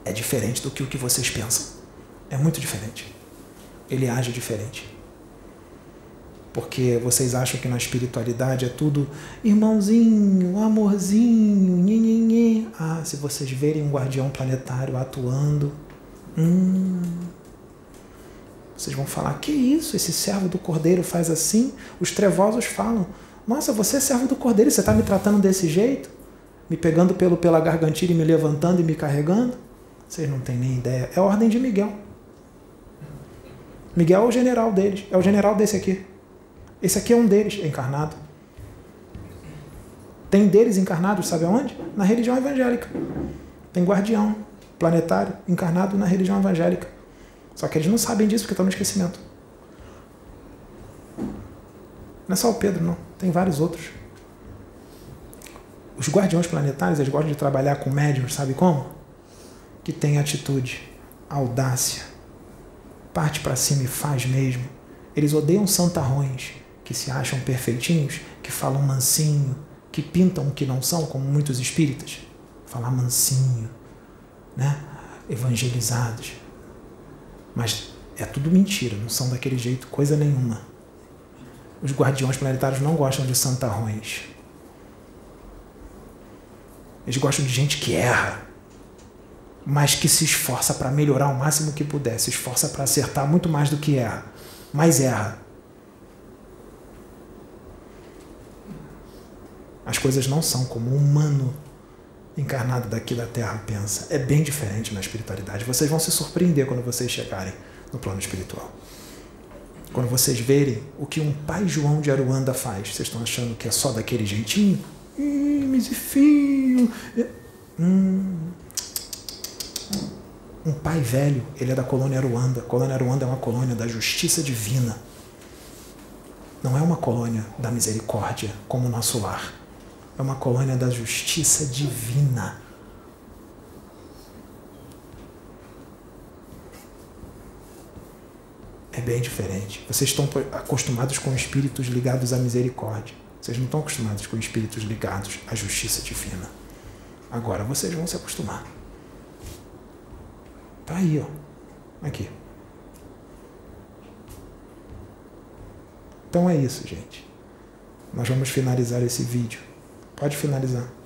é diferente do que o que vocês pensam. É muito diferente. Ele age diferente. Porque vocês acham que na espiritualidade é tudo irmãozinho, amorzinho, nhenhenhê. Ah, se vocês verem um guardião planetário atuando, hum, vocês vão falar: que isso? Esse servo do cordeiro faz assim? Os trevosos falam: nossa, você é servo do cordeiro, você está me tratando desse jeito? Me pegando pelo pela gargantilha e me levantando e me carregando? Vocês não têm nem ideia. É a ordem de Miguel. Miguel é o general deles, é o general desse aqui. Esse aqui é um deles, encarnado. Tem deles encarnados, sabe aonde? Na religião evangélica. Tem guardião planetário encarnado na religião evangélica. Só que eles não sabem disso porque estão no esquecimento. Não é só o Pedro, não. Tem vários outros. Os guardiões planetários, eles gostam de trabalhar com médiums, sabe como? Que tem atitude, audácia, parte para cima e faz mesmo. Eles odeiam santarrões, que se acham perfeitinhos, que falam mansinho, que pintam o que não são, como muitos espíritas. Falar mansinho, né? evangelizados. Mas é tudo mentira, não são daquele jeito coisa nenhuma. Os guardiões planetários não gostam de santarrões. Eles gostam de gente que erra, mas que se esforça para melhorar o máximo que puder, se esforça para acertar muito mais do que erra, mas erra. As coisas não são como o humano encarnado daqui da Terra pensa. É bem diferente na espiritualidade. Vocês vão se surpreender quando vocês chegarem no plano espiritual. Quando vocês verem o que um pai João de Aruanda faz, vocês estão achando que é só daquele jeitinho? Ih, misifinho. Hum. Um pai velho, ele é da colônia Aruanda. A colônia Aruanda é uma colônia da justiça divina. Não é uma colônia da misericórdia, como o nosso lar é uma colônia da justiça divina. É bem diferente. Vocês estão acostumados com espíritos ligados à misericórdia. Vocês não estão acostumados com espíritos ligados à justiça divina. Agora vocês vão se acostumar. Tá aí, ó. Aqui. Então é isso, gente. Nós vamos finalizar esse vídeo. Pode finalizar.